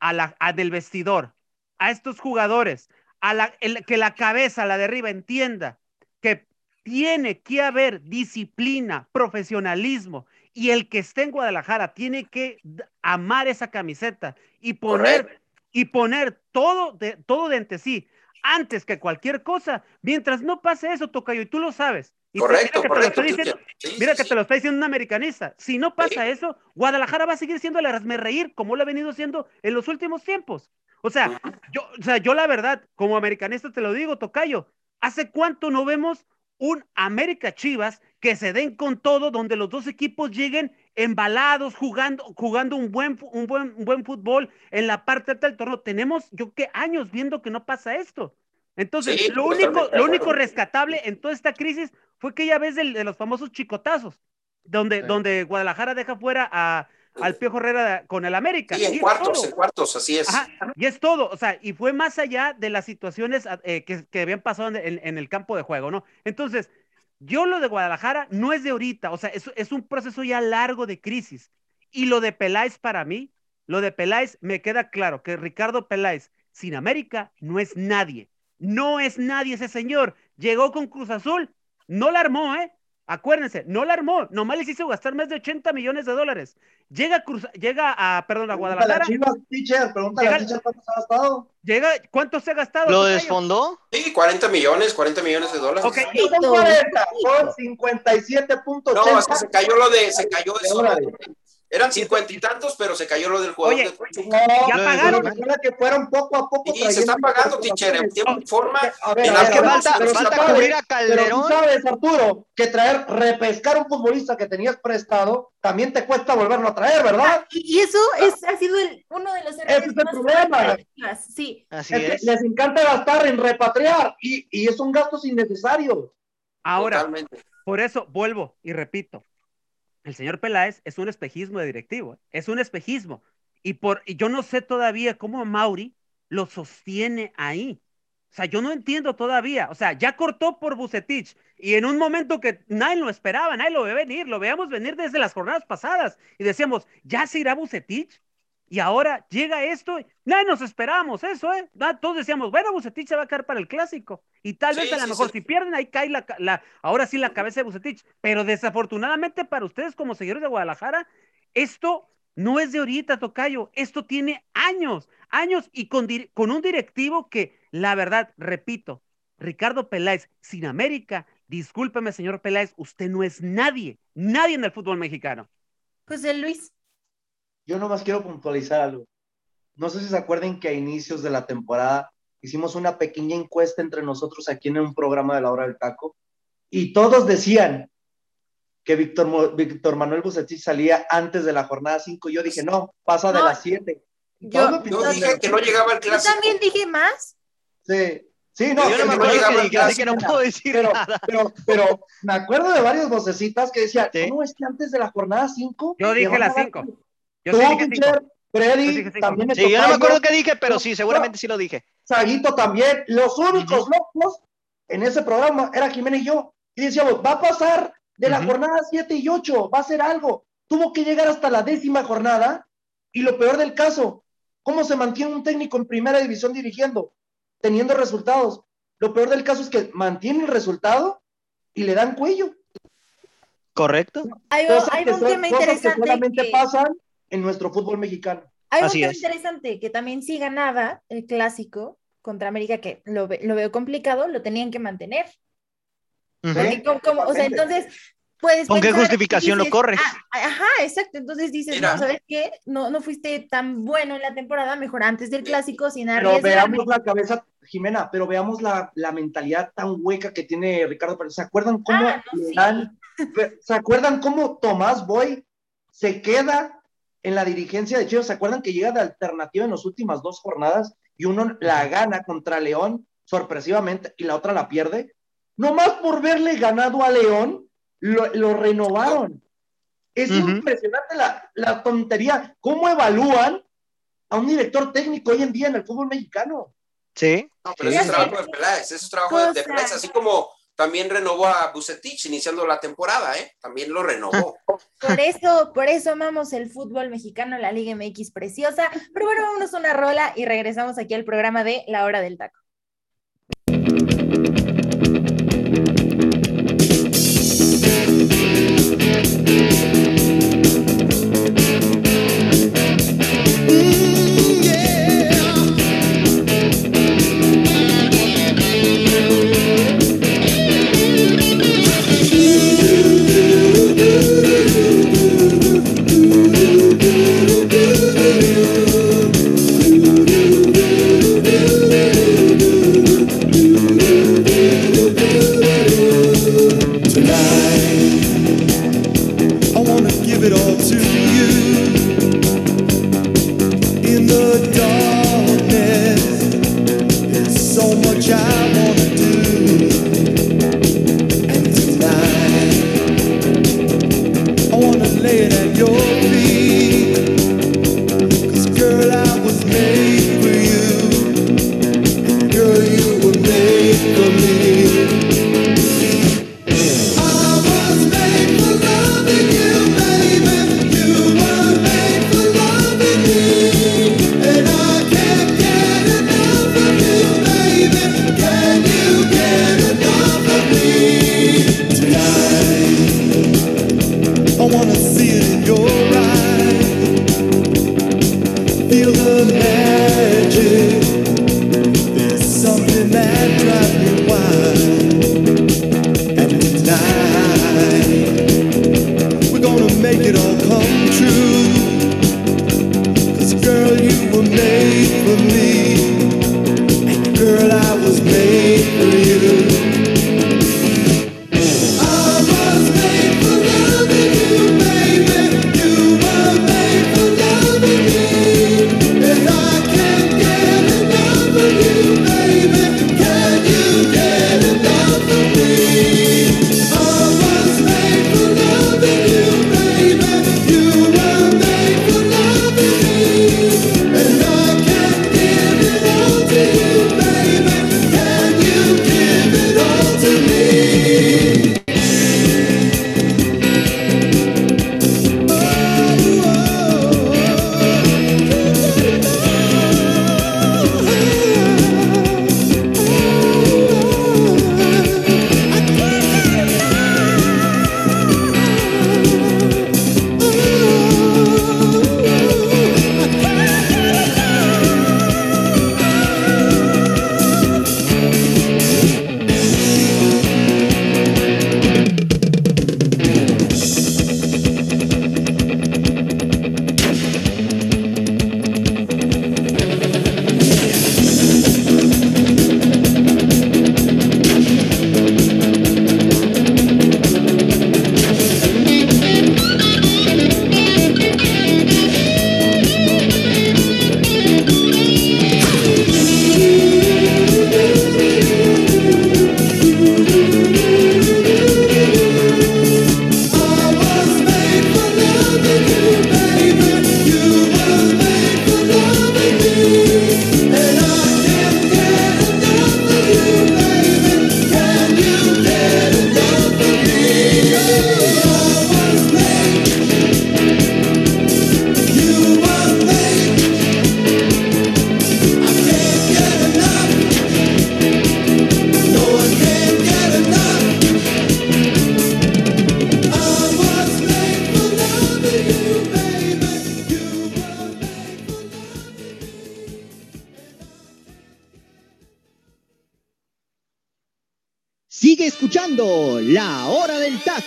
a la, del vestidor, a estos jugadores, a la, que la cabeza, la de arriba, entienda que tiene que haber disciplina, profesionalismo, y el que esté en Guadalajara tiene que amar esa camiseta y poner, y poner todo de, todo de ante sí, antes que cualquier cosa, mientras no pase eso, Tocayo, y tú lo sabes, correcto, correcto. mira que te lo está diciendo un americanista. Si no pasa eso, Guadalajara va a seguir siendo el reír como lo ha venido siendo en los últimos tiempos. O sea, yo, o sea, yo la verdad, como americanista te lo digo, Tocayo, ¿hace cuánto no vemos un América Chivas que se den con todo, donde los dos equipos lleguen embalados, jugando, jugando un buen, un buen, un buen fútbol en la parte alta del torneo? Tenemos, yo qué años viendo que no pasa esto. Entonces, lo, único, lo único rescatable en toda esta crisis fue aquella vez de, de los famosos chicotazos, donde, donde Guadalajara deja fuera a, al Piojo Herrera con el América. Sí, en cuartos, en cuartos, así es. y es todo, o sea, y fue más allá de las situaciones eh, que, que, habían pasado en, en, el campo de juego, ¿no? Entonces, yo lo de Guadalajara no es de ahorita, o sea, es, es un proceso ya largo de crisis. Y lo de Peláez para mí, lo de Peláez me queda claro que Ricardo Peláez sin América no es nadie. No es nadie ese señor. Llegó con Cruz Azul, no la armó, ¿eh? Acuérdense, no la armó, nomás les hizo gastar más de 80 millones de dólares. Llega a, Cruz, llega a perdón, a Guadalajara. Chivas, teacher, pregúntale a cuánto se ha gastado. Llega, ¿cuánto se ha gastado? ¿Lo desfondó? Sí, 40 millones, 40 millones de dólares. Ok, son 40, son 57.80. No, es que se cayó lo de, se cayó de, de eran cincuenta y tantos, pero se cayó lo del jugador Oye, de ¿Ya pagaron? que fueron poco a poco. Y se están pagando, teacher, en tiempo forma. A ver, que falta, falta cubrir a Calderón. Pero tú sabes, Arturo, que traer, repescar un futbolista que tenías prestado, también te cuesta volverlo a traer, ¿verdad? Y eso es, ha sido el, uno de los errores Ese es el problema. Sí. Así es, Les encanta gastar en repatriar y, y son gastos innecesarios. Ahora, Totalmente. por eso vuelvo y repito, el señor Peláez es un espejismo de directivo, es un espejismo. Y, por, y yo no sé todavía cómo Mauri lo sostiene ahí. O sea, yo no entiendo todavía. O sea, ya cortó por Bucetich y en un momento que nadie lo esperaba, nadie lo ve venir, lo veíamos venir desde las jornadas pasadas y decíamos, ¿ya se irá Bucetich? Y ahora llega esto, nadie nos esperábamos eso, ¿eh? Todos decíamos, bueno, Bucetich se va a caer para el clásico. Y tal vez a lo mejor si pierden, ahí cae la, la, ahora sí la cabeza de Bucetich. Pero desafortunadamente para ustedes como seguidores de Guadalajara, esto no es de ahorita, Tocayo. Esto tiene años, años y con, con un directivo que, la verdad, repito, Ricardo Peláez, sin América, discúlpeme, señor Peláez, usted no es nadie, nadie en el fútbol mexicano. José Luis. Yo nomás quiero puntualizar algo. No sé si se acuerdan que a inicios de la temporada hicimos una pequeña encuesta entre nosotros aquí en un programa de la hora del taco y todos decían que Víctor, Víctor Manuel Bucetich salía antes de la jornada 5. Yo dije, no, pasa de las 7. Yo, dije que no llegaba el clásico. Yo también dije más. Sí, sí, no. Yo no me acuerdo que, que, así que no puedo decir pero, nada. Pero, pero me acuerdo de varias vocecitas que decían, ¿cómo es que antes de la jornada 5? Yo dije las 5. Yo Tú, dije cinco. Freddy, también Sí, yo no me acuerdo qué dije, pero sí, seguramente sí lo dije. Saguito también. Los únicos locos en ese programa era Jiménez y yo. Y decíamos, va a pasar de la jornada 7 y 8, va a ser algo. Tuvo que llegar hasta la décima jornada. Y lo peor del caso, ¿cómo se mantiene un técnico en primera división dirigiendo? Teniendo resultados. Lo peor del caso es que mantiene el resultado y le dan cuello. Correcto. Hay, un tema interesante. Que solamente pasan en nuestro fútbol mexicano. Hay un tema interesante que también si ganaba el clásico contra América, que lo, lo veo complicado, lo tenían que mantener. Porque como, o sea, entonces puedes ¿Con qué justificación lo corres? Ah, ajá, exacto. Entonces dices, no, ¿sabes qué? No, no fuiste tan bueno en la temporada, mejor antes del clásico, sin Pero veamos la cabeza, Jimena, pero veamos la, la, mentalidad tan hueca que tiene Ricardo Pérez. ¿Se acuerdan cómo Ah, no, sí. ¿Se acuerdan cómo Tomás Boy se queda en la dirigencia de Chivas? ¿Se acuerdan que llega de alternativa en las últimas dos jornadas y uno la gana contra León sorpresivamente y la otra la pierde? Nomás por verle ganado a León, lo, lo renovaron. Es impresionante la, la tontería. ¿Cómo evalúan a un director técnico hoy en día en el fútbol mexicano? Sí. No, pero Sí, eso es trabajo de Peláez, eso es trabajo de- de. Peláez, así como también renovó a Bucetich iniciando la temporada, ¿eh? También lo renovó. <laughs> Por eso, por eso amamos el fútbol mexicano, la Liga MX preciosa. Pero bueno, vámonos una rola y regresamos aquí al programa de La Hora del Taco.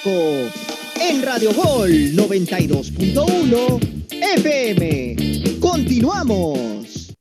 En Radio Gol 92.1 FM. Continuamos.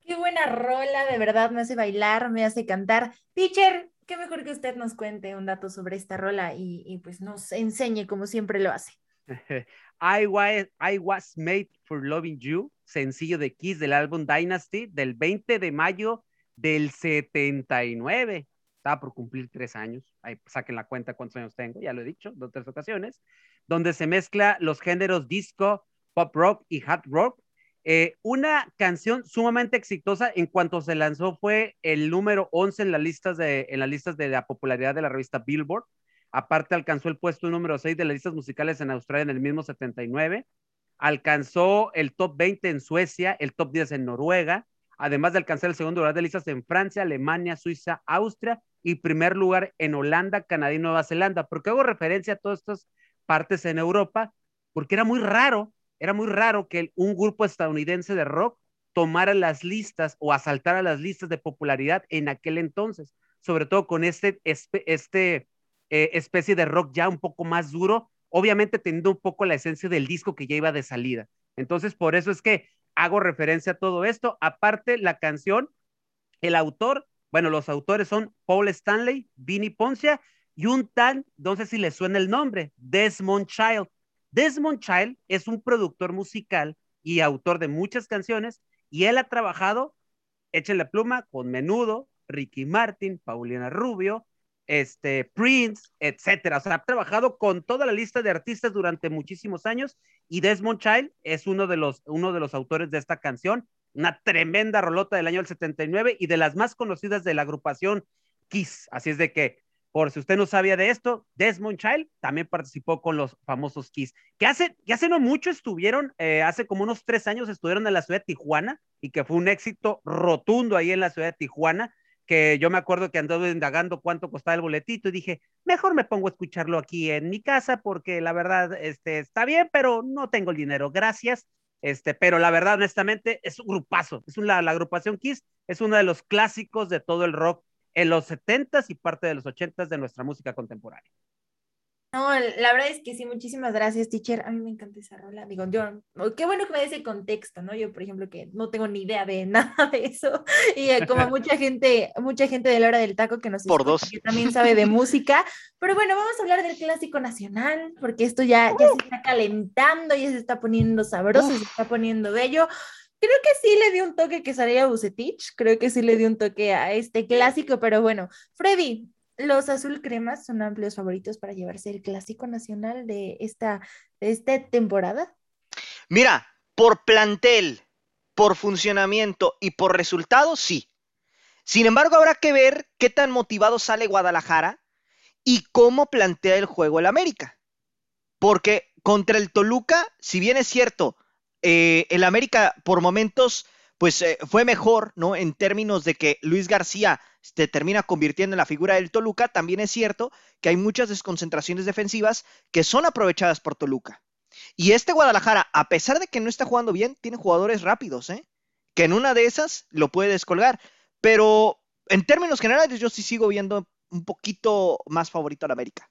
Qué buena rola, de verdad me hace bailar, me hace cantar. Teacher, qué mejor que usted nos cuente un dato sobre esta rola y, y pues nos enseñe como siempre lo hace. <laughs> I was, I was Made for Loving You, sencillo de Kiss del álbum Dynasty del 20 de mayo del 79. Estaba por cumplir tres años. Ahí saquen la cuenta cuántos años tengo, ya lo he dicho, dos tres ocasiones. Donde se mezcla los géneros disco, pop rock y hard rock. Eh, una canción sumamente exitosa en cuanto se lanzó fue el número 11 en las listas de, en las listas de la popularidad de la revista Billboard. Aparte alcanzó el puesto número 6 de las listas musicales en Australia en el mismo 79. Alcanzó el top 20 en Suecia, el top 10 en Noruega, además de alcanzar el segundo lugar de listas en Francia, Alemania, Suiza, Austria y primer lugar en Holanda, Canadá y Nueva Zelanda. ¿Por qué hago referencia a todas estas partes en Europa? Porque era muy raro, era muy raro que un grupo estadounidense de rock tomara las listas o asaltara las listas de popularidad en aquel entonces, sobre todo con este, este eh, especie de rock ya un poco más duro, obviamente teniendo un poco la esencia del disco que ya iba de salida. Entonces, por eso es que hago referencia a todo esto. Aparte, la canción, el autor, bueno, los autores son Paul Stanley, Vinnie Poncia y un tal, no sé si le suena el nombre, Desmond Child. Desmond Child es un productor musical y autor de muchas canciones y él ha trabajado, échenle pluma, con Menudo, Ricky Martin, Paulina Rubio, este, Prince, etcétera. O sea, ha trabajado con toda la lista de artistas durante muchísimos años y Desmond Child es uno de los, uno de los autores de esta canción, una tremenda rolota del año del 79 y de las más conocidas de la agrupación Kiss. Así es de que, por si usted no sabía de esto, Desmond Child también participó con los famosos Kiss, que hace, que hace no mucho estuvieron, eh, hace como unos tres años estuvieron en la ciudad de Tijuana y que fue un éxito rotundo ahí en la ciudad de Tijuana que yo me acuerdo que andaba indagando cuánto costaba el boletito y dije, mejor me pongo a escucharlo aquí en mi casa porque la verdad este, está bien, pero no tengo el dinero, gracias. Este, pero la verdad, honestamente, es un grupazo. Es una, la agrupación Kiss es uno de los clásicos de todo el rock en los 70s y parte de los 80s de nuestra música contemporánea. No, la verdad es que sí, muchísimas gracias, teacher. A mí me encanta esa rola. Digo, yo, qué bueno que me des el contexto, ¿no? Yo, por ejemplo, que no tengo ni idea de <laughs> nada de eso. Y eh, como mucha gente, mucha gente de la hora del taco que nos Por escucha, dos. que también sabe de música. Pero bueno, vamos a hablar del clásico nacional, porque esto ya, ya se está calentando, ya se está poniendo sabroso, se está poniendo bello. Creo que sí le dio un toque que salía Bucetich, creo que sí le dio un toque a este clásico, pero bueno, Freddy, los azul cremas son amplios favoritos para llevarse el clásico nacional de esta, de esta temporada. Mira, por plantel, por funcionamiento y por resultados, sí. Sin embargo, habrá que ver qué tan motivado sale Guadalajara y cómo plantea el juego el América. Porque contra el Toluca, si bien es cierto, eh, el América por momentos pues eh, fue mejor, ¿no? En términos de que Luis García se termina convirtiendo en la figura del Toluca, también es cierto que hay muchas desconcentraciones defensivas que son aprovechadas por Toluca. Y este Guadalajara, a pesar de que no está jugando bien, tiene jugadores rápidos, ¿eh? Que en una de esas lo puede descolgar. Pero en términos generales, yo sí sigo viendo un poquito más favorito al América.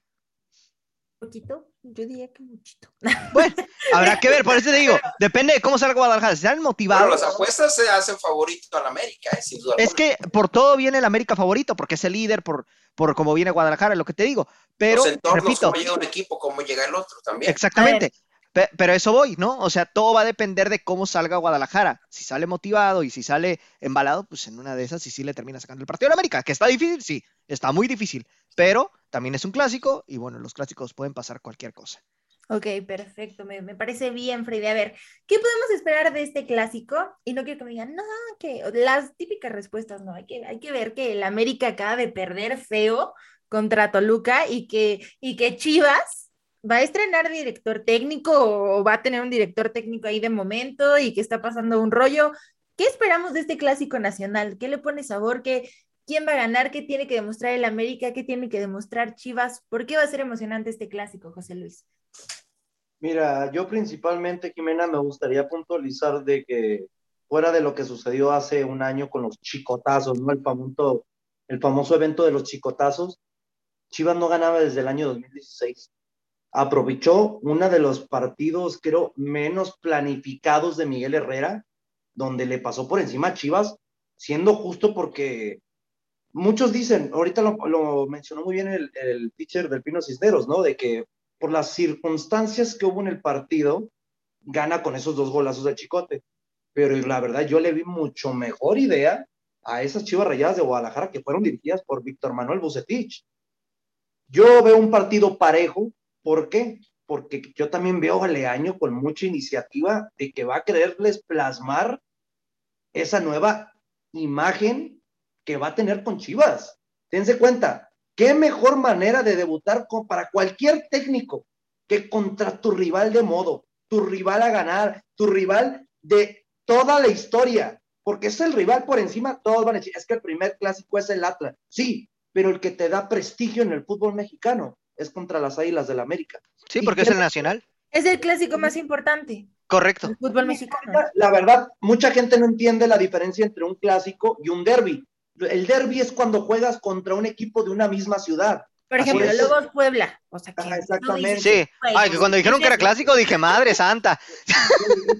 Poquito, yo diría que muchito. <laughs> Bueno, habrá que ver, por eso te digo, depende de cómo salga Guadalajara. Si salen Bueno, motivados. las apuestas se hacen favorito al América, eh, sin duda. Es alguna. que por todo viene el América favorito, porque es el líder, por, por cómo viene Guadalajara, lo que te digo. Pero, los entornos, repito, cómo llega un equipo, cómo llega el otro también. exactamente. Pe- Pero eso voy, ¿no? O sea, todo va a depender de cómo salga Guadalajara. Si sale motivado y si sale embalado, pues en una de esas sí sí le termina sacando el partido a América. Que está difícil, sí, está muy difícil. Pero también es un clásico y bueno, los clásicos pueden pasar cualquier cosa. Ok, perfecto, me, parece bien, Freddy. A ver, ¿qué podemos esperar de este clásico? Y no quiero que me digan, no, que las típicas respuestas, no, hay que, hay que ver que el América acaba de perder feo contra Toluca y que, y que Chivas va a estrenar director técnico o va a tener un director técnico ahí de momento y que está pasando un rollo. ¿Qué esperamos de este clásico nacional? ¿Qué le pone sabor? ¿Qué, ¿Quién va a ganar? ¿Qué tiene que demostrar el América? ¿Qué tiene que demostrar Chivas? ¿Por qué va a ser emocionante este clásico, José Luis? Mira, yo principalmente, Jimena, me gustaría puntualizar de que fuera de lo que sucedió hace un año con los chicotazos, ¿no? El famoso, el famoso evento de los chicotazos, Chivas no ganaba desde el año 2016. Aprovechó uno de los partidos, creo, menos planificados de Miguel Herrera, donde le pasó por encima a Chivas, siendo justo porque muchos dicen, ahorita lo, mencionó muy bien el, el teacher del Pino Cisneros, ¿no? De que por las circunstancias que hubo en el partido, gana con esos dos golazos de Chicote. Pero la verdad, yo le vi mucho mejor idea a esas Chivas Rayadas de Guadalajara que fueron dirigidas por Víctor Manuel Bucetich. Yo veo un partido parejo, ¿por qué? Porque yo también veo a Leaño con mucha iniciativa de que va a quererles plasmar esa nueva imagen que va a tener con Chivas. Dense cuenta, qué mejor manera de debutar con, para cualquier técnico que contra tu rival de modo, tu rival a ganar, tu rival de toda la historia, porque es el rival por encima, todos van a decir, es que el primer clásico es el Atlas. Sí, pero el que te da prestigio en el fútbol mexicano es contra las Águilas del América. Sí, ¿Y porque es el nacional. Es el clásico más importante Correcto. del fútbol mexicano. La verdad, mucha gente no entiende la diferencia entre un clásico y un derby. El derby es cuando juegas contra un equipo de una misma ciudad. Por ejemplo, es. luego es Puebla. O sea, que Ajá, exactamente. dices, Sí. Ay, que cuando dijeron que era clásico dije, madre santa.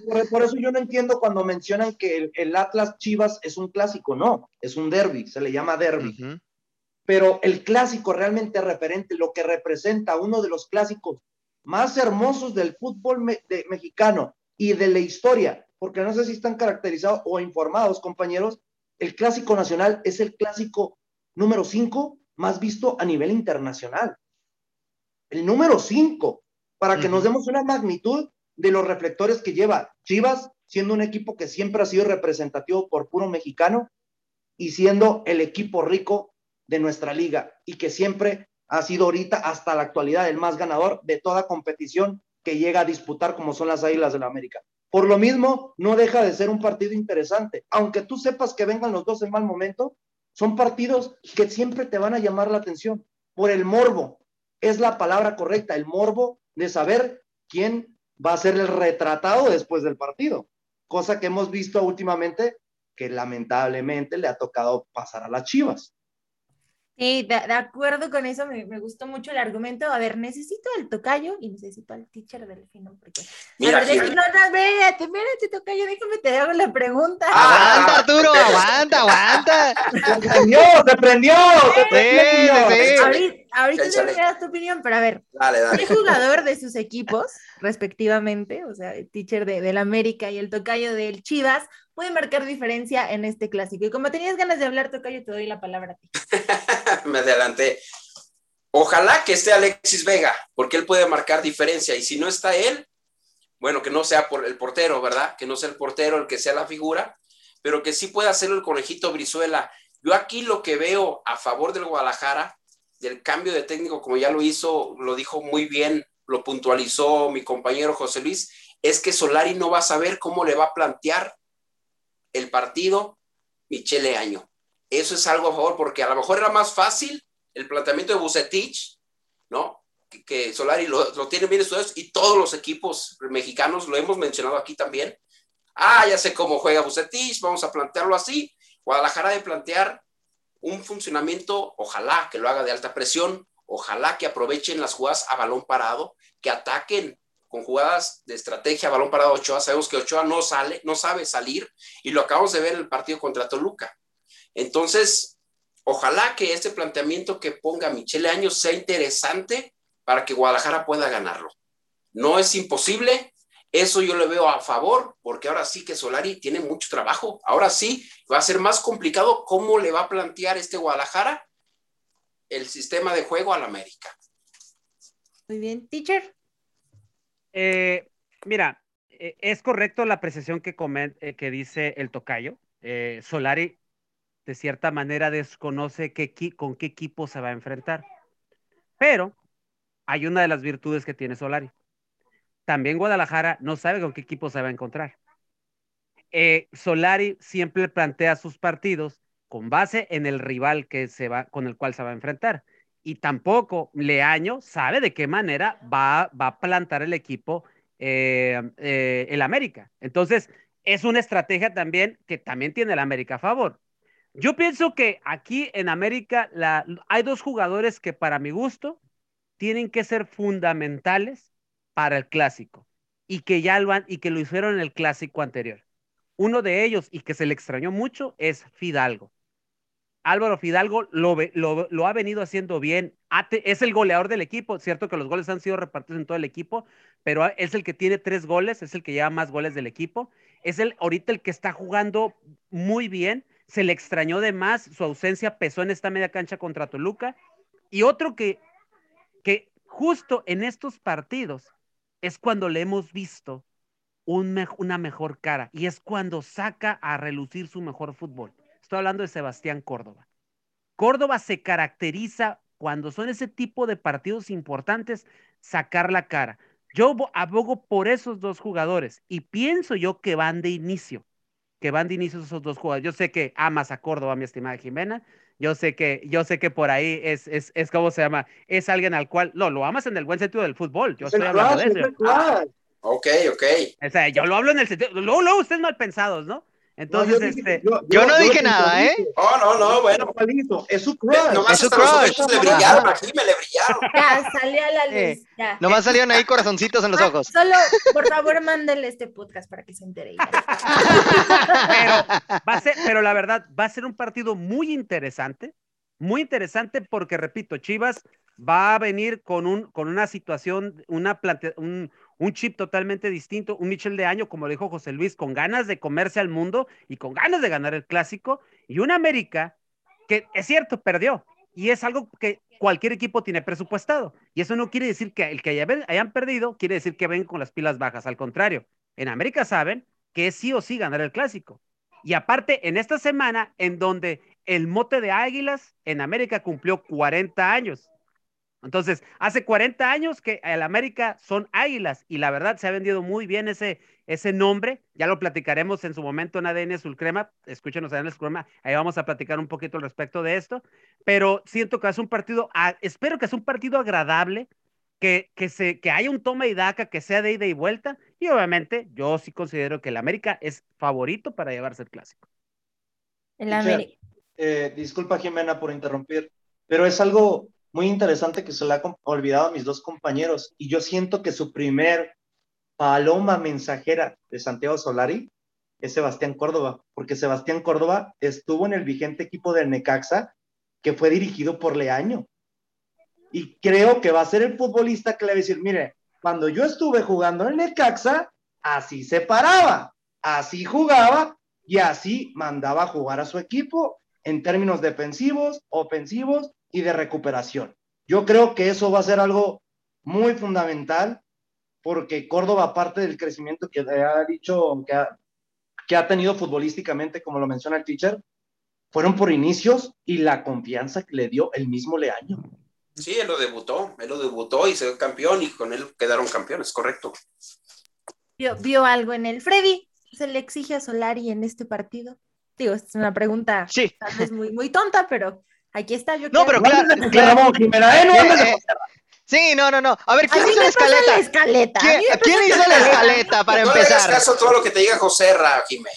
Por, por eso yo no entiendo cuando mencionan que el, el Atlas Chivas es un clásico. No, es un derby, se le llama derby. Ujú. pero el clásico realmente referente, lo que representa uno de los clásicos más hermosos del fútbol me- de- mexicano y de la historia, porque no sé si están caracterizados o informados, compañeros, el clásico nacional es el clásico número 5 más visto a nivel internacional. El número 5, para que nos demos una magnitud de los reflectores que lleva Chivas, siendo un equipo que siempre ha sido representativo por puro mexicano y siendo el equipo rico de nuestra liga y que siempre ha sido ahorita hasta la actualidad el más ganador de toda competición que llega a disputar como son las Águilas de la América. Por lo mismo, no deja de ser un partido interesante. Aunque tú sepas que vengan los dos en mal momento, son partidos que siempre te van a llamar la atención por el morbo. Es la palabra correcta, el morbo de saber quién va a ser el retratado después del partido. Cosa que hemos visto últimamente que lamentablemente le ha tocado pasar a las Chivas. Sí, de, de acuerdo con eso, me, me gustó mucho el argumento. A ver, necesito al tocayo y necesito al teacher del fino, porque... Mira, a ver, no, no, espérate, espérate, tocayo, déjame te hago la pregunta. Ah, Aguanta, Arturo, aguanta, aguanta. ¡Se prendió! ¡Se prendió! ¡Se prendió, Sí, niño! sí, sí. ahorita ahorita te me das tu opinión, pero a ver, Dale, dale. ¿qué jugador de sus equipos, respectivamente, o sea, el teacher de, del América y el tocayo del Chivas, puede marcar diferencia en este clásico? Y como tenías ganas de hablar, tocayo, te doy la palabra a ti. <laughs> me adelanté. Ojalá que esté Alexis Vega, porque él puede marcar diferencia. Y si no está él, bueno, que no sea por el portero, ¿verdad? Que no sea el portero el que sea la figura, pero que sí pueda hacerlo el conejito Brizuela. Yo aquí lo que veo a favor del Guadalajara, del cambio de técnico, como ya lo hizo, lo dijo muy bien, lo puntualizó mi compañero José Luis, es que Solari no va a saber cómo le va a plantear el partido Michele Año. Eso es algo a favor, porque a lo mejor era más fácil el planteamiento de Bucetich, ¿no? Que, Solari lo, lo tiene bien estudiado y todos los equipos mexicanos lo hemos mencionado aquí también. Ah, ya sé cómo juega Bucetich, vamos a plantearlo así. Guadalajara de plantear un funcionamiento, ojalá que lo haga de alta presión, ojalá que aprovechen las jugadas a balón parado, que ataquen con jugadas de estrategia balón parado Ochoa. Sabemos que Ochoa no sale, no sabe salir y lo acabamos de ver en el partido contra Toluca. Entonces, ojalá que este planteamiento que ponga Michele Años sea interesante para que Guadalajara pueda ganarlo. No es imposible, eso yo le veo a favor, porque ahora sí que Solari tiene mucho trabajo. Ahora sí va a ser más complicado cómo le va a plantear este Guadalajara el sistema de juego al América. Muy bien, teacher. Eh, mira, eh, es correcto la apreciación que, comen- eh, que dice el tocayo. Solari, de cierta manera, desconoce con qué equipo se va a enfrentar. Pero hay una de las virtudes que tiene Solari. También Guadalajara no sabe con qué equipo se va a encontrar. Solari siempre plantea sus partidos con base en el rival que se va, con el cual se va a enfrentar. Y tampoco Leaño sabe de qué manera va, va a plantar el equipo eh, eh, el América. Entonces, es una estrategia también que también tiene el América a favor. Yo pienso que aquí en América hay dos jugadores que para mi gusto tienen que ser fundamentales para el clásico y que ya lo han, y que lo hicieron en el clásico anterior. Uno de ellos y que se le extrañó mucho es Fidalgo. Álvaro Fidalgo lo, lo- lo ha venido haciendo bien. Es el goleador del equipo. Cierto que los goles han sido repartidos en todo el equipo, pero es el que tiene tres goles, es el que lleva más goles del equipo. Es el ahorita el que está jugando muy bien. Se le extrañó de más. Su ausencia pesó en esta media cancha contra Toluca. Y otro que, justo en estos partidos es cuando le hemos visto una mejor cara y es cuando saca a relucir su mejor fútbol. Estoy hablando de Sebastián Córdoba. Córdoba se caracteriza cuando son ese tipo de partidos importantes, sacar la cara. Yo abogo por esos dos jugadores y pienso yo que van de inicio, que van de inicio esos dos jugadores. Yo sé que amas a Córdoba, mi estimada Jimena. Yo sé que, yo sé que por ahí es, es, es ¿cómo se llama? Es alguien al cual, no, lo amas en el buen sentido del fútbol. Yo estoy hablando de es eso. Ok, ok. O sea, yo lo hablo en el sentido, luego, luego ustedes mal pensados, ¿no? Entonces, No, yo dije- este, Yo no dije nada, ¿eh? Oh, no, no, bueno. Es su crush. Ve, Nomás Es su crush. le brillaron, a Jimé le brillaron. <laughs> Ya, salió a la luz. Eh, ya. Nomás salieron ahí corazoncitos en los Ah, ojos. Solo, por favor, mándele este podcast para que se entere. <laughs> pero, va a ser, pero la verdad, va a ser un partido muy interesante, muy interesante porque, repito, Chivas va a venir con, un, con una situación, una plante- un, un chip totalmente distinto, un Michel de año, como lo dijo José Luis, con ganas de comerse al mundo y con ganas de ganar el clásico, y un América que es cierto, perdió, y es algo que cualquier equipo tiene presupuestado, y eso no quiere decir que el que haya- hayan perdido, quiere decir que ven con las pilas bajas, al contrario, en América saben que es sí o sí ganar el clásico. Y aparte, en esta semana, en donde el mote de Águilas en América cumplió 40 años. Entonces, hace 40 años que el América son Águilas y la verdad se ha vendido muy bien ese, ese nombre. Ya lo platicaremos en su momento en ADN Sulcrema. Escúchenos ADN Sulcrema. Ahí vamos a platicar un poquito al respecto de esto. Pero siento que es un partido, ah, espero que es un partido agradable, que, que, se, que haya un toma y daca, que sea de ida y vuelta. Y obviamente, yo sí considero que el América es favorito para llevarse el clásico. En la América. Eh, disculpa, Jimena, por interrumpir, pero es algo muy interesante que se le ha olvidado a mis dos compañeros. Y yo siento que su primer paloma mensajera de Santiago Solari es Sebastián Córdoba, porque Sebastián Córdoba estuvo en el vigente equipo del Necaxa, que fue dirigido por Leaño. Y creo que va a ser el futbolista que le va a decir, mire, cuando yo estuve jugando en el Necaxa, así se paraba, así jugaba y así mandaba a jugar a su equipo en términos defensivos, ofensivos y de recuperación. Yo creo que eso va a ser algo muy fundamental porque Córdoba, aparte del crecimiento que ha dicho que ha, que ha tenido futbolísticamente, como lo menciona el teacher, fueron por inicios y la confianza que le dio el mismo Leaño. Sí, él lo debutó, él lo debutó y se dio campeón y con él quedaron campeones, correcto. ¿Vio, vio algo en el Freddy? ¿Se le exige a Solari en este partido? Digo, es una pregunta Sí. tal vez muy, muy tonta, pero aquí está. Yo No, quiero- pero claro, No claro. Jimena, ¿eh? No Eh, eh, Sí, no, no, no. A ver, A ¿quién mí hizo la pasa la escaleta? escaleta. a ¿Quién, quién hizo la escaleta para No le hagas empezar? caso a todo lo que te diga José Ra, Jimé.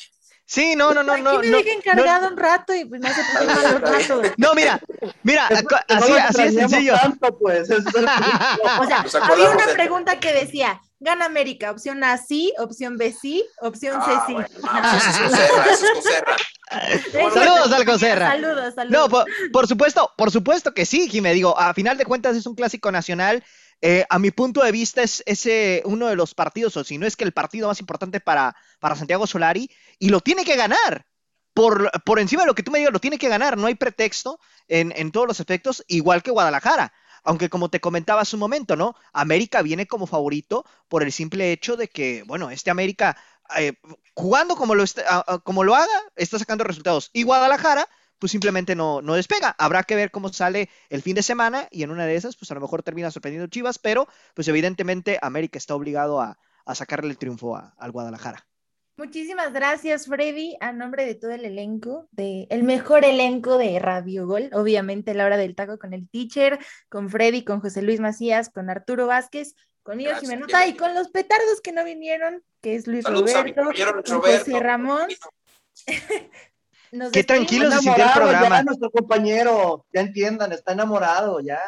Sí, no, no, no, Aquí no. me no, encargado un rato y pues me hace pasar malos ratos. No, mira, mira, Es- no así, así es sencillo. tanto, pues. es- <laughs> O sea, había una pregunta que decía, gana América, opción A sí, opción B sí, opción C Ah, sí. bueno, no, ese es ese es. Saludos al Joserra. Saludos, saludos. No, por, por supuesto, por supuesto que sí, Jimé. Digo, a final de cuentas es un clásico nacional. Eh, a mi punto de vista es, es, eh, uno de los partidos, o si no es que el partido más importante para, para Santiago Solari, y lo tiene que ganar. Por, por encima de lo que tú me digas, lo tiene que ganar. No hay pretexto en, en todos los efectos, igual que Guadalajara. Aunque como te comentaba hace un momento, ¿no? América viene como favorito por el simple hecho de que, bueno, este América, eh, jugando como lo, est- a- a- como lo haga, está sacando resultados. Y Guadalajara, pues simplemente no, no despega. Habrá que ver cómo sale el fin de semana y en una de esas, pues a lo mejor termina sorprendiendo Chivas, pero pues evidentemente América está obligado a, a sacarle el triunfo al Guadalajara. Muchísimas gracias, Freddy, a nombre de todo el elenco, de el mejor elenco de Radio Gol, obviamente la hora del taco con el teacher, con Freddy, con José Luis Macías, con Arturo Vázquez, conmigo Gracias, Jimenota y con los petardos que no vinieron, que es Luis Saludos Roberto, con Roberto. José Ramón. <laughs> nos Qué tranquilo se sintió el enamorado programa. ya nuestro compañero, ya entiendan, está enamorado ya.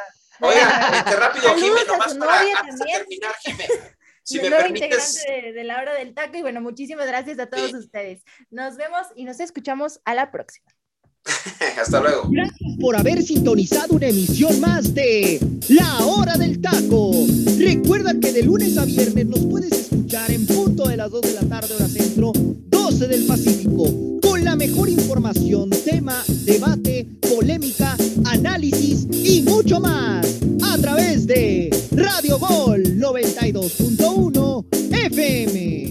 Oiga, este rápido, <laughs> Jimé, nomás para antes de terminar, Jimé. <laughs> Si el me nuevo permites, integrante de, de la hora del taco y bueno, muchísimas gracias a todos Sí. ustedes. Nos vemos y nos escuchamos a la próxima. <laughs> hasta luego. por haber sintonizado una emisión más de La Hora del Taco. Recuerda que de lunes a viernes nos puedes escuchar en punto de las 2 de la tarde hora centro, 12 del Pacífico, con la mejor información, tema, debate, polémica, análisis y mucho más a través de Radio Gol 92.1 FM.